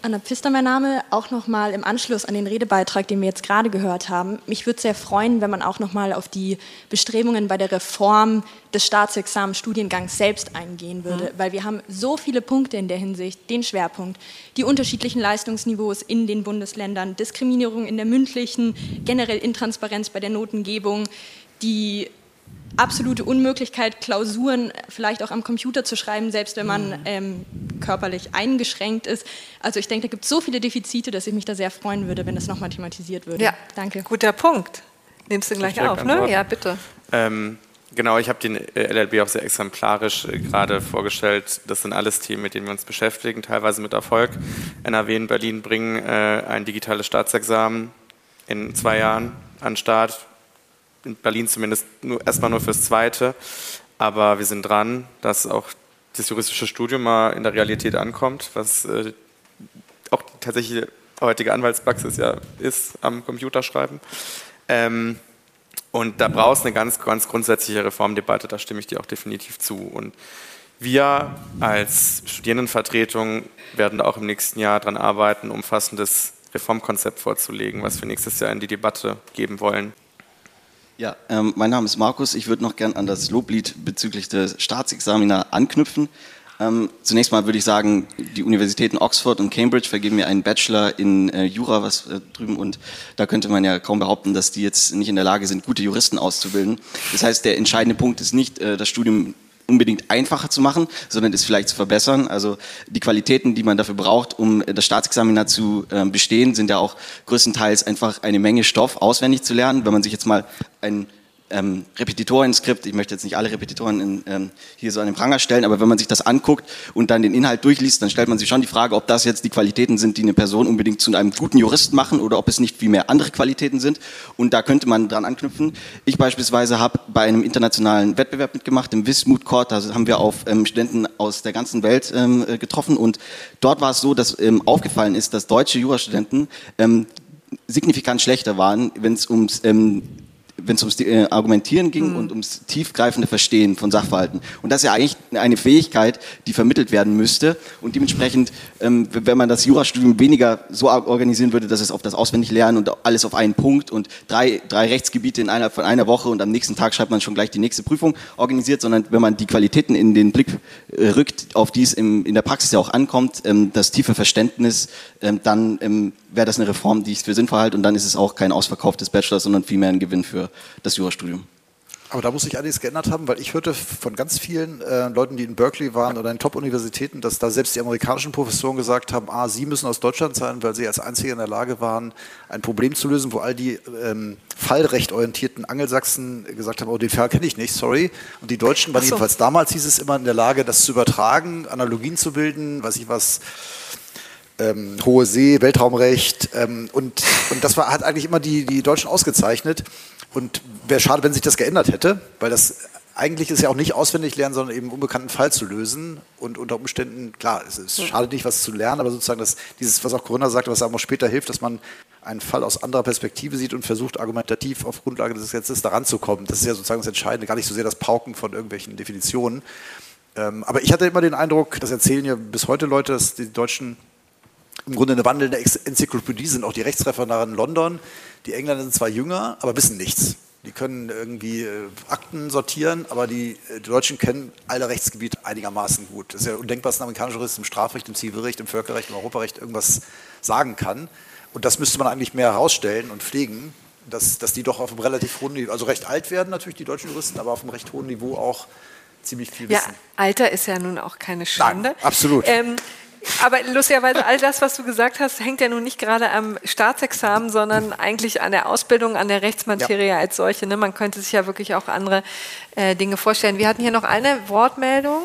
L: Anna Pfister mein Name, auch nochmal im Anschluss an den Redebeitrag, den wir jetzt gerade gehört haben. Mich würde sehr freuen, wenn man auch nochmal auf die Bestrebungen bei der Reform des Staatsexamenstudiengangs selbst eingehen würde, mhm. weil wir haben so viele Punkte in der Hinsicht, den Schwerpunkt, die unterschiedlichen Leistungsniveaus in den Bundesländern, Diskriminierung in der mündlichen, generell Intransparenz bei der Notengebung, die absolute Unmöglichkeit, Klausuren vielleicht auch am Computer zu schreiben, selbst wenn man mhm. ähm, körperlich eingeschränkt ist. Also ich denke, da gibt es so viele Defizite, dass ich mich da sehr freuen würde, wenn das nochmal thematisiert würde.
A: Ja, danke. Guter Punkt. Nimmst du gleich auf, ne? Ja, bitte.
H: Ähm, genau, ich habe den äh, LLB auch sehr exemplarisch äh, gerade vorgestellt. Das sind alles Themen, mit denen wir uns beschäftigen, teilweise mit Erfolg. NRW in Berlin bringen äh, ein digitales Staatsexamen in zwei Jahren an Start in Berlin zumindest nur, erstmal nur fürs Zweite. Aber wir sind dran, dass auch das juristische Studium mal in der Realität ankommt, was äh, auch tatsächlich heutige Anwaltspraxis ja ist am Computerschreiben. Ähm, und da brauchst du eine ganz, ganz grundsätzliche Reformdebatte, da stimme ich dir auch definitiv zu. Und wir als Studierendenvertretung werden auch im nächsten Jahr daran arbeiten, umfassendes Reformkonzept vorzulegen, was wir nächstes Jahr in die Debatte geben wollen.
M: Ja, ähm, mein Name ist Markus. Ich würde noch gern an das Loblied bezüglich des Staatsexamina anknüpfen. Ähm, zunächst mal würde ich sagen, die Universitäten Oxford und Cambridge vergeben mir einen Bachelor in äh, Jura was äh, drüben und da könnte man ja kaum behaupten, dass die jetzt nicht in der Lage sind, gute Juristen auszubilden. Das heißt, der entscheidende Punkt ist nicht äh, das Studium unbedingt einfacher zu machen, sondern es vielleicht zu verbessern. Also die Qualitäten, die man dafür braucht, um das Staatsexaminer zu äh, bestehen, sind ja auch größtenteils einfach eine Menge Stoff auswendig zu lernen. Wenn man sich jetzt mal ein ähm, Repetitoren-Skript, ich möchte jetzt nicht alle Repetitoren in, ähm, hier so an den Pranger stellen, aber wenn man sich das anguckt und dann den Inhalt durchliest, dann stellt man sich schon die Frage, ob das jetzt die Qualitäten sind, die eine Person unbedingt zu einem guten Jurist machen oder ob es nicht viel mehr andere Qualitäten sind. Und da könnte man dran anknüpfen. Ich beispielsweise habe bei einem internationalen Wettbewerb mitgemacht, im Wismut Court, da haben wir auf ähm, Studenten aus der ganzen Welt ähm, äh, getroffen und dort war es so, dass ähm, aufgefallen ist, dass deutsche Jurastudenten ähm, signifikant schlechter waren, wenn es ums ähm, wenn es ums äh, Argumentieren ging mhm. und ums tiefgreifende Verstehen von Sachverhalten. Und das ist ja eigentlich eine Fähigkeit, die vermittelt werden müsste. Und dementsprechend, ähm, wenn man das Jurastudium weniger so organisieren würde, dass es auf das Auswendiglernen und alles auf einen Punkt und drei, drei Rechtsgebiete in einer, von einer Woche und am nächsten Tag schreibt man schon gleich die nächste Prüfung organisiert, sondern wenn man die Qualitäten in den Blick äh, rückt, auf die es im, in der Praxis ja auch ankommt, ähm, das tiefe Verständnis, ähm, dann ähm, wäre das eine Reform, die ich für sinnvoll halte und dann ist es auch kein Ausverkauf des Bachelors, sondern vielmehr ein Gewinn für das Jurastudium.
C: Aber da muss sich einiges geändert haben, weil ich hörte von ganz vielen äh, Leuten, die in Berkeley waren oder in Top-Universitäten, dass da selbst die amerikanischen Professoren gesagt haben, ah, sie müssen aus Deutschland sein, weil sie als Einzige in der Lage waren, ein Problem zu lösen, wo all die ähm, fallrechtorientierten Angelsachsen gesagt haben, oh, den Fall kenne ich nicht, sorry. Und die Deutschen waren so. jedenfalls damals, hieß es immer, in der Lage, das zu übertragen, Analogien zu bilden, weiß ich was, ähm, Hohe See, Weltraumrecht ähm, und, und das war, hat eigentlich immer die, die Deutschen ausgezeichnet. Und wäre schade, wenn sich das geändert hätte, weil das eigentlich ist ja auch nicht auswendig lernen, sondern eben einen unbekannten Fall zu lösen und unter Umständen, klar, es ist schade nicht, was zu lernen, aber sozusagen das, dieses, was auch Corinna sagte, was auch später hilft, dass man einen Fall aus anderer Perspektive sieht und versucht, argumentativ auf Grundlage des Gesetzes daran zu kommen. Das ist ja sozusagen das Entscheidende, gar nicht so sehr das Pauken von irgendwelchen Definitionen. Ähm, aber ich hatte immer den Eindruck, das erzählen ja bis heute Leute, dass die Deutschen im Grunde eine wandelnde Enzyklopädie sind, auch die Rechtsreferendare in London. Die Engländer sind zwar jünger, aber wissen nichts. Die können irgendwie äh, Akten sortieren, aber die, äh, die, Deutschen kennen alle Rechtsgebiete einigermaßen gut. Es ist ja undenkbar, dass ein amerikanischer Jurist im Strafrecht, im Zivilrecht, im Völkerrecht, im Europarecht irgendwas sagen kann. Und das müsste man eigentlich mehr herausstellen und pflegen, dass, dass die doch auf einem relativ hohen Niveau, also recht alt werden natürlich, die deutschen Juristen, aber auf einem recht hohen Niveau auch ziemlich viel wissen.
A: Ja, Alter ist ja nun auch keine Schande.
C: Nein, absolut. Ähm,
A: aber lustigerweise, all das, was du gesagt hast, hängt ja nun nicht gerade am Staatsexamen, sondern eigentlich an der Ausbildung, an der Rechtsmaterie ja. als solche. Ne? Man könnte sich ja wirklich auch andere äh, Dinge vorstellen. Wir hatten hier noch eine Wortmeldung.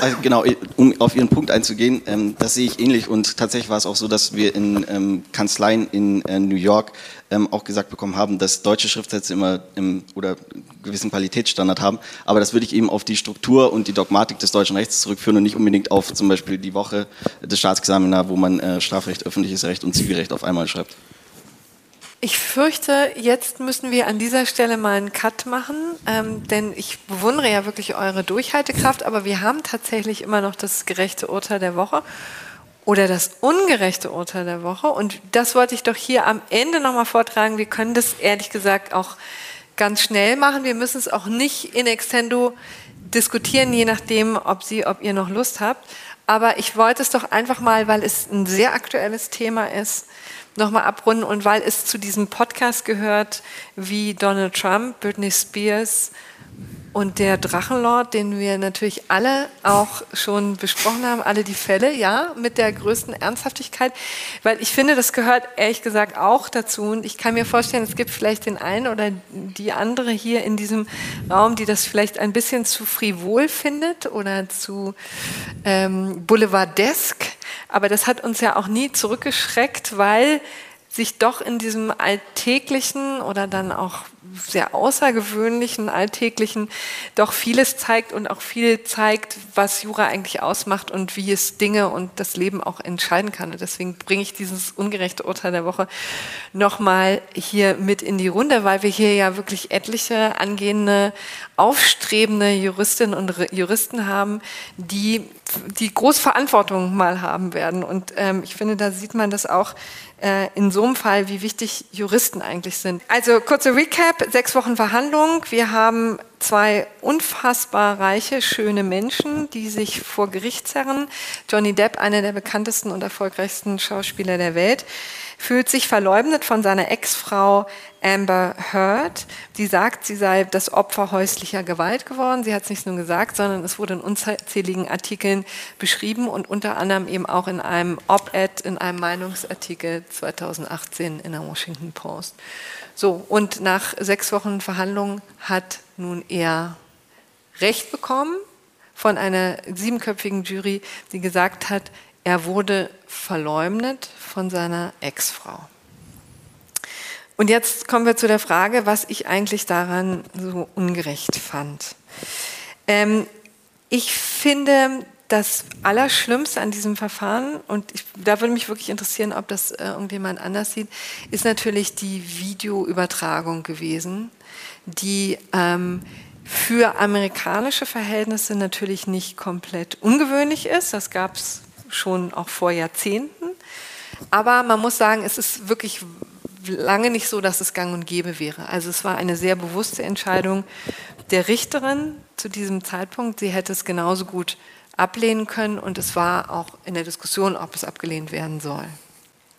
M: Also genau, um auf Ihren Punkt einzugehen, ähm, das sehe ich ähnlich und tatsächlich war es auch so, dass wir in ähm, Kanzleien in äh, New York ähm, auch gesagt bekommen haben, dass deutsche Schriftsätze immer im, oder gewissen Qualitätsstandard haben, aber das würde ich eben auf die Struktur und die Dogmatik des deutschen Rechts zurückführen und nicht unbedingt auf zum Beispiel die Woche des Staatsexamina, wo man äh, Strafrecht, öffentliches Recht und Zivilrecht auf einmal schreibt.
A: Ich fürchte, jetzt müssen wir an dieser Stelle mal einen Cut machen, ähm, denn ich bewundere ja wirklich eure Durchhaltekraft, aber wir haben tatsächlich immer noch das gerechte Urteil der Woche oder das ungerechte Urteil der Woche. Und das wollte ich doch hier am Ende nochmal vortragen. Wir können das ehrlich gesagt auch ganz schnell machen. Wir müssen es auch nicht in Extendo diskutieren, je nachdem, ob Sie, ob ihr noch Lust habt. Aber ich wollte es doch einfach mal, weil es ein sehr aktuelles Thema ist, nochmal abrunden. Und weil es zu diesem Podcast gehört, wie Donald Trump, Britney Spears, und der Drachenlord, den wir natürlich alle auch schon besprochen haben, alle die Fälle, ja, mit der größten Ernsthaftigkeit, weil ich finde, das gehört ehrlich gesagt auch dazu. Und ich kann mir vorstellen, es gibt vielleicht den einen oder die andere hier in diesem Raum, die das vielleicht ein bisschen zu frivol findet oder zu ähm, boulevardesk. Aber das hat uns ja auch nie zurückgeschreckt, weil sich doch in diesem alltäglichen oder dann auch sehr außergewöhnlichen alltäglichen doch vieles zeigt und auch viel zeigt, was Jura eigentlich ausmacht und wie es Dinge und das Leben auch entscheiden kann. Und deswegen bringe ich dieses ungerechte Urteil der Woche nochmal hier mit in die Runde, weil wir hier ja wirklich etliche angehende, aufstrebende Juristinnen und Juristen haben, die die große Verantwortung mal haben werden. Und ähm, ich finde, da sieht man das auch äh, in so einem Fall, wie wichtig Juristen eigentlich sind. Also kurze Recap, sechs Wochen Verhandlung. Wir haben zwei unfassbar reiche, schöne Menschen, die sich vor Gericht zerren. Johnny Depp, einer der bekanntesten und erfolgreichsten Schauspieler der Welt, fühlt sich verleugnet von seiner Ex-Frau Amber Heard. Die sagt, sie sei das Opfer häuslicher Gewalt geworden. Sie hat es nicht nur gesagt, sondern es wurde in unzähligen Artikeln beschrieben und unter anderem eben auch in einem Op-Ed, in einem Meinungsartikel 2018 in der Washington Post. So, und nach sechs Wochen Verhandlungen hat nun er Recht bekommen von einer siebenköpfigen Jury, die gesagt hat, er wurde verleumdet von seiner Ex-Frau. Und jetzt kommen wir zu der Frage, was ich eigentlich daran so ungerecht fand. Ähm, ich finde, das Allerschlimmste an diesem Verfahren, und ich, da würde mich wirklich interessieren, ob das äh, irgendjemand anders sieht, ist natürlich die Videoübertragung gewesen, die ähm, für amerikanische Verhältnisse natürlich nicht komplett ungewöhnlich ist. Das gab es schon auch vor Jahrzehnten. Aber man muss sagen, es ist wirklich lange nicht so, dass es gang und gäbe wäre. Also es war eine sehr bewusste Entscheidung der Richterin zu diesem Zeitpunkt. Sie hätte es genauso gut ablehnen können und es war auch in der Diskussion, ob es abgelehnt werden soll.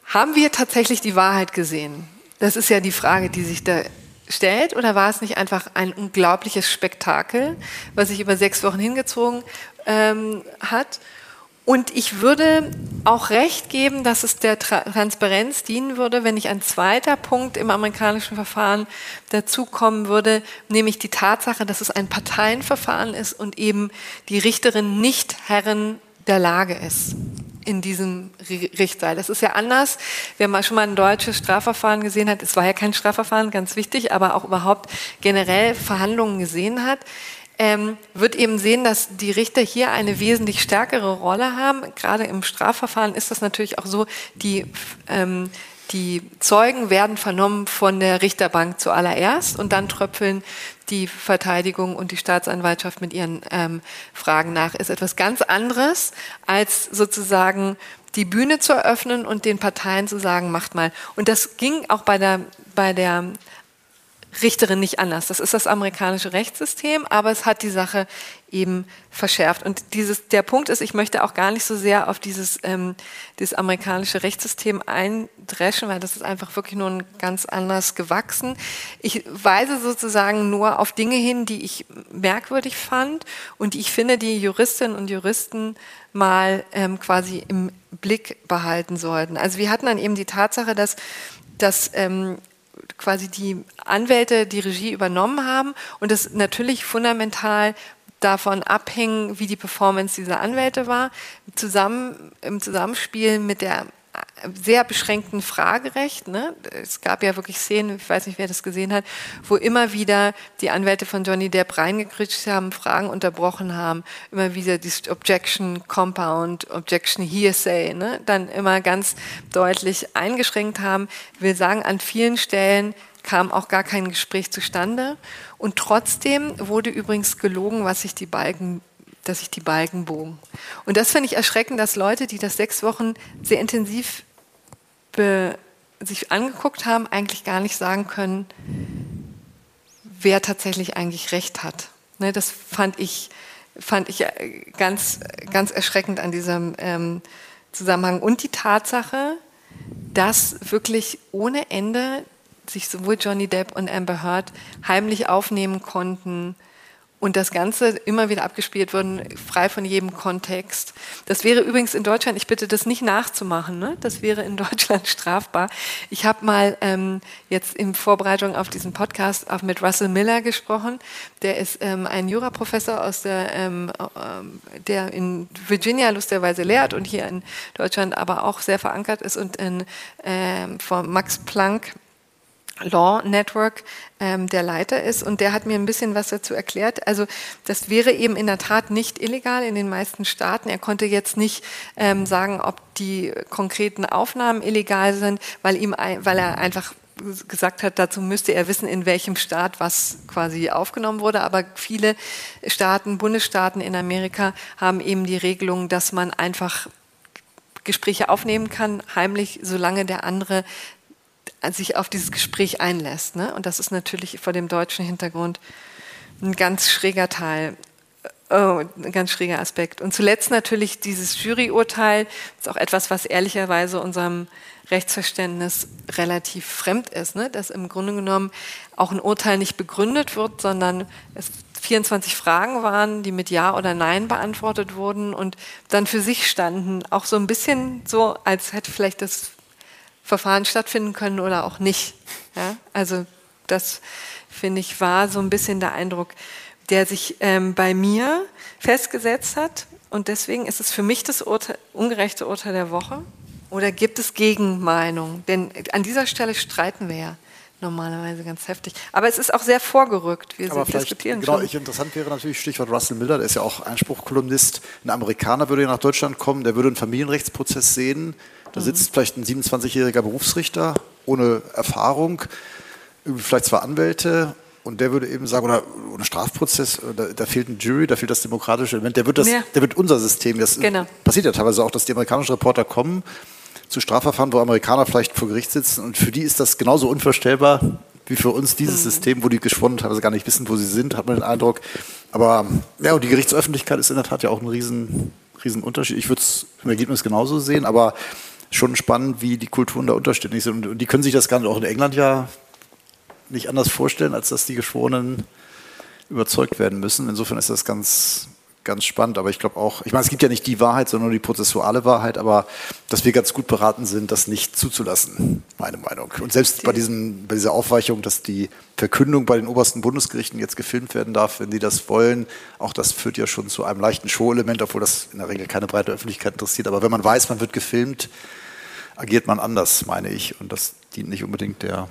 A: Haben wir tatsächlich die Wahrheit gesehen? Das ist ja die Frage, die sich da stellt. Oder war es nicht einfach ein unglaubliches Spektakel, was sich über sechs Wochen hingezogen ähm, hat? Und ich würde auch recht geben, dass es der Transparenz dienen würde, wenn nicht ein zweiter Punkt im amerikanischen Verfahren dazukommen würde, nämlich die Tatsache, dass es ein Parteienverfahren ist und eben die Richterin nicht Herrin der Lage ist in diesem Richtsaal. Das ist ja anders. Wer mal schon mal ein deutsches Strafverfahren gesehen hat, es war ja kein Strafverfahren, ganz wichtig, aber auch überhaupt generell Verhandlungen gesehen hat, ähm, wird eben sehen, dass die Richter hier eine wesentlich stärkere Rolle haben. Gerade im Strafverfahren ist das natürlich auch so, die, ähm, die Zeugen werden vernommen von der Richterbank zuallererst und dann tröpfeln die Verteidigung und die Staatsanwaltschaft mit ihren ähm, Fragen nach. Ist etwas ganz anderes, als sozusagen die Bühne zu eröffnen und den Parteien zu sagen, macht mal. Und das ging auch bei der, bei der Richterin nicht anders. Das ist das amerikanische Rechtssystem, aber es hat die Sache eben verschärft. Und dieses, der Punkt ist, ich möchte auch gar nicht so sehr auf dieses, ähm, dieses amerikanische Rechtssystem eindreschen, weil das ist einfach wirklich nur ein ganz anders gewachsen. Ich weise sozusagen nur auf Dinge hin, die ich merkwürdig fand und die ich finde, die Juristinnen und Juristen mal ähm, quasi im Blick behalten sollten. Also wir hatten dann eben die Tatsache, dass dass ähm, quasi die Anwälte die Regie übernommen haben und das natürlich fundamental davon abhängen, wie die Performance dieser Anwälte war, zusammen im Zusammenspiel mit der sehr beschränkten Fragerecht. Ne? Es gab ja wirklich Szenen, ich weiß nicht, wer das gesehen hat, wo immer wieder die Anwälte von Johnny Depp reingekritscht haben, Fragen unterbrochen haben, immer wieder die Objection Compound, Objection Hearsay, ne? dann immer ganz deutlich eingeschränkt haben. Ich will sagen, an vielen Stellen kam auch gar kein Gespräch zustande. Und trotzdem wurde übrigens gelogen, was sich die Balken dass sich die Balken bogen. Und das finde ich erschreckend, dass Leute, die das sechs Wochen sehr intensiv sich angeguckt haben, eigentlich gar nicht sagen können, wer tatsächlich eigentlich recht hat. Ne, das fand ich, fand ich äh, ganz, ganz erschreckend an diesem ähm, Zusammenhang. Und die Tatsache, dass wirklich ohne Ende sich sowohl Johnny Depp und Amber Heard heimlich aufnehmen konnten, und das Ganze immer wieder abgespielt wurden, frei von jedem Kontext. Das wäre übrigens in Deutschland, ich bitte das nicht nachzumachen, ne? das wäre in Deutschland strafbar. Ich habe mal ähm, jetzt in Vorbereitung auf diesen Podcast auch mit Russell Miller gesprochen. Der ist ähm, ein Juraprofessor aus der, ähm, äh, der in Virginia lustigerweise lehrt und hier in Deutschland aber auch sehr verankert ist und in, ähm, von Max Planck Law Network ähm, der Leiter ist und der hat mir ein bisschen was dazu erklärt. Also das wäre eben in der Tat nicht illegal in den meisten Staaten. Er konnte jetzt nicht ähm, sagen, ob die konkreten Aufnahmen illegal sind, weil, ihm, weil er einfach gesagt hat, dazu müsste er wissen, in welchem Staat was quasi aufgenommen wurde. Aber viele Staaten, Bundesstaaten in Amerika haben eben die Regelung, dass man einfach Gespräche aufnehmen kann, heimlich, solange der andere sich auf dieses Gespräch einlässt. Ne? Und das ist natürlich vor dem deutschen Hintergrund ein ganz schräger Teil. Oh, ein ganz schräger Aspekt. Und zuletzt natürlich dieses Juryurteil, ist auch etwas, was ehrlicherweise unserem Rechtsverständnis relativ fremd ist, ne? dass im Grunde genommen auch ein Urteil nicht begründet wird, sondern es 24 Fragen waren, die mit Ja oder Nein beantwortet wurden und dann für sich standen. Auch so ein bisschen so, als hätte vielleicht das Verfahren stattfinden können oder auch nicht. Ja? Also das, finde ich, war so ein bisschen der Eindruck, der sich ähm, bei mir festgesetzt hat. Und deswegen ist es für mich das Urteil, ungerechte Urteil der Woche. Oder gibt es Gegenmeinungen? Denn an dieser Stelle streiten wir ja normalerweise ganz heftig. Aber es ist auch sehr vorgerückt. Wir
C: Aber
A: diskutieren
C: genau,
A: schon.
C: Ich, interessant wäre natürlich Stichwort Russell Miller, der ist ja auch Einspruchkolumnist. Ein Amerikaner würde ja nach Deutschland kommen, der würde einen Familienrechtsprozess sehen da sitzt vielleicht ein 27-jähriger Berufsrichter ohne Erfahrung, vielleicht zwei Anwälte und der würde eben sagen, oder ein Strafprozess, da, da, fehlt ein Jury, da fehlt das demokratische Element, der wird, das, ja. der wird unser System, das genau. passiert ja teilweise auch, dass die amerikanischen Reporter kommen zu Strafverfahren, wo Amerikaner vielleicht vor Gericht sitzen und für die ist das genauso unvorstellbar wie für uns dieses mhm. System, wo die geschwonnen teilweise gar nicht wissen, wo sie sind, hat man den Eindruck. Aber ja, und die Gerichtsöffentlichkeit ist in der Tat ja auch ein riesen, riesen Unterschied. Ich würde es im Ergebnis genauso sehen, aber schon spannend, wie die Kulturen da unterschiedlich sind. Und die können sich das Ganze auch in England ja nicht anders vorstellen, als dass die Geschworenen überzeugt werden müssen. Insofern ist das ganz, ganz spannend. Aber ich glaube auch, ich meine, es gibt ja nicht die Wahrheit, sondern nur die prozessuale Wahrheit, aber dass wir ganz gut beraten sind, das nicht zuzulassen, meine Meinung. Und selbst bei, diesen, bei dieser Aufweichung, dass die Verkündung bei den obersten Bundesgerichten jetzt gefilmt werden darf, wenn sie das wollen, auch das führt ja schon zu einem leichten Show-Element, obwohl das in der Regel keine breite Öffentlichkeit interessiert. Aber wenn man weiß, man wird gefilmt, agiert man anders, meine ich. Und das dient nicht unbedingt der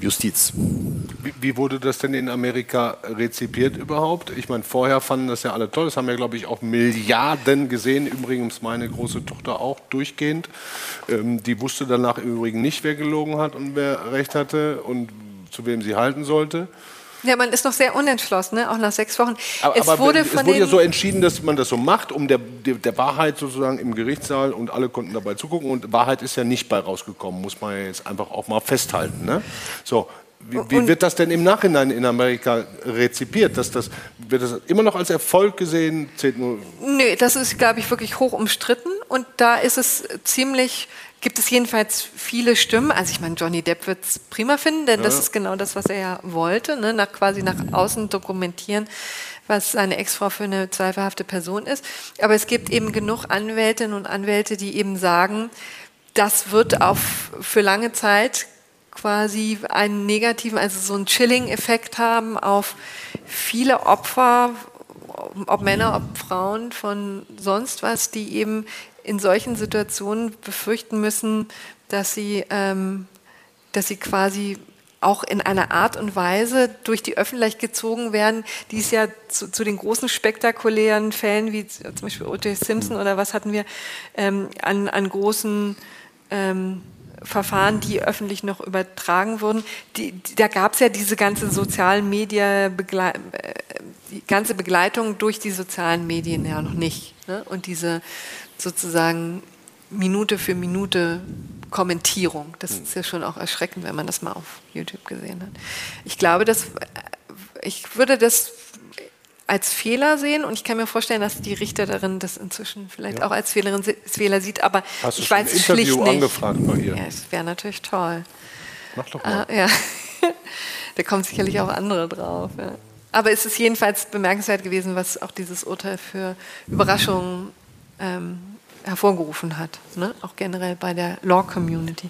C: Justiz.
B: Wie, wie, wurde das denn in Amerika rezipiert überhaupt? Ich meine, vorher fanden das ja alle toll. Das haben ja, glaube ich, auch Milliarden gesehen. Übrigens meine große Tochter auch durchgehend. Ähm, die wusste danach im Übrigen nicht, wer gelogen hat und wer recht hatte und zu wem sie halten sollte.
A: Ja, man ist noch sehr unentschlossen, ne? auch nach sechs Wochen.
B: Aber, es, aber wurde, es wurde ja so entschieden, dass man das so macht, um der, der, der, Wahrheit sozusagen im Gerichtssaal und alle konnten dabei zugucken. Und Wahrheit ist ja nicht bei rausgekommen, muss man ja jetzt einfach auch mal festhalten. Ne? So, wie, wie wird das denn im Nachhinein in Amerika rezipiert? Dass das, wird das immer noch als Erfolg gesehen? Zählt nur
A: Nö, das ist, glaube ich, wirklich hoch umstritten. Und da ist es ziemlich gibt es jedenfalls viele Stimmen. Also ich meine, Johnny Depp wird es prima finden, denn ja. das ist genau das, was er ja wollte, ne? nach, quasi nach außen dokumentieren, was seine Ex-Frau für eine zweifelhafte Person ist. Aber es gibt eben genug Anwältinnen und Anwälte, die eben sagen, das wird auf für lange Zeit quasi einen negativen, also so einen Chilling-Effekt haben auf viele Opfer, ob Männer, ob Frauen von sonst was, die eben in solchen Situationen befürchten müssen, dass sie, ähm, dass sie quasi auch in einer Art und Weise durch die Öffentlichkeit gezogen werden, die es ja zu, zu den großen spektakulären Fällen wie zum Beispiel O.J. Simpson oder was hatten wir ähm, an, an großen ähm, Verfahren, die öffentlich noch übertragen wurden. Die, die, da gab es ja diese ganze sozialen Medien, äh, die ganze Begleitung durch die sozialen Medien ja noch nicht. Ne? Und diese sozusagen Minute für Minute Kommentierung. Das ist ja schon auch erschreckend, wenn man das mal auf YouTube gesehen hat. Ich glaube, dass ich würde das als Fehler sehen und ich kann mir vorstellen, dass die Richterin das inzwischen vielleicht ja. auch als Fehlerin, Fehler sieht, aber
B: Hast
A: ich weiß
B: ein
A: schlicht nicht.
B: angefragt bei ihr?
A: Ja, es wäre natürlich toll.
B: Mach doch mal.
A: Ah, ja. da kommen sicherlich auch andere drauf. Ja. Aber es ist jedenfalls bemerkenswert gewesen, was auch dieses Urteil für Überraschungen ähm, hervorgerufen hat, ne? auch generell bei der Law Community.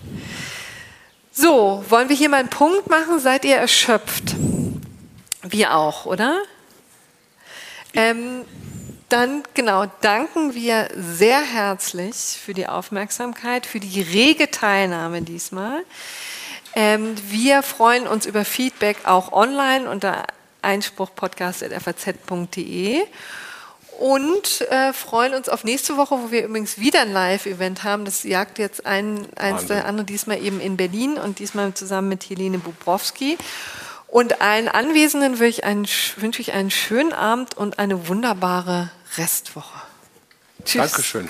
A: So, wollen wir hier mal einen Punkt machen? Seid ihr erschöpft? Wir auch, oder? Ähm, dann genau danken wir sehr herzlich für die Aufmerksamkeit, für die rege Teilnahme diesmal. Ähm, wir freuen uns über Feedback auch online unter einspruchpodcast.faz.de und äh, freuen uns auf nächste Woche, wo wir übrigens wieder ein Live-Event haben. Das jagt jetzt ein, eins der andere, diesmal eben in Berlin und diesmal zusammen mit Helene Bubrowski. Und allen Anwesenden wünsche ich, einen, wünsche ich einen schönen Abend und eine wunderbare Restwoche.
B: Tschüss. Dankeschön.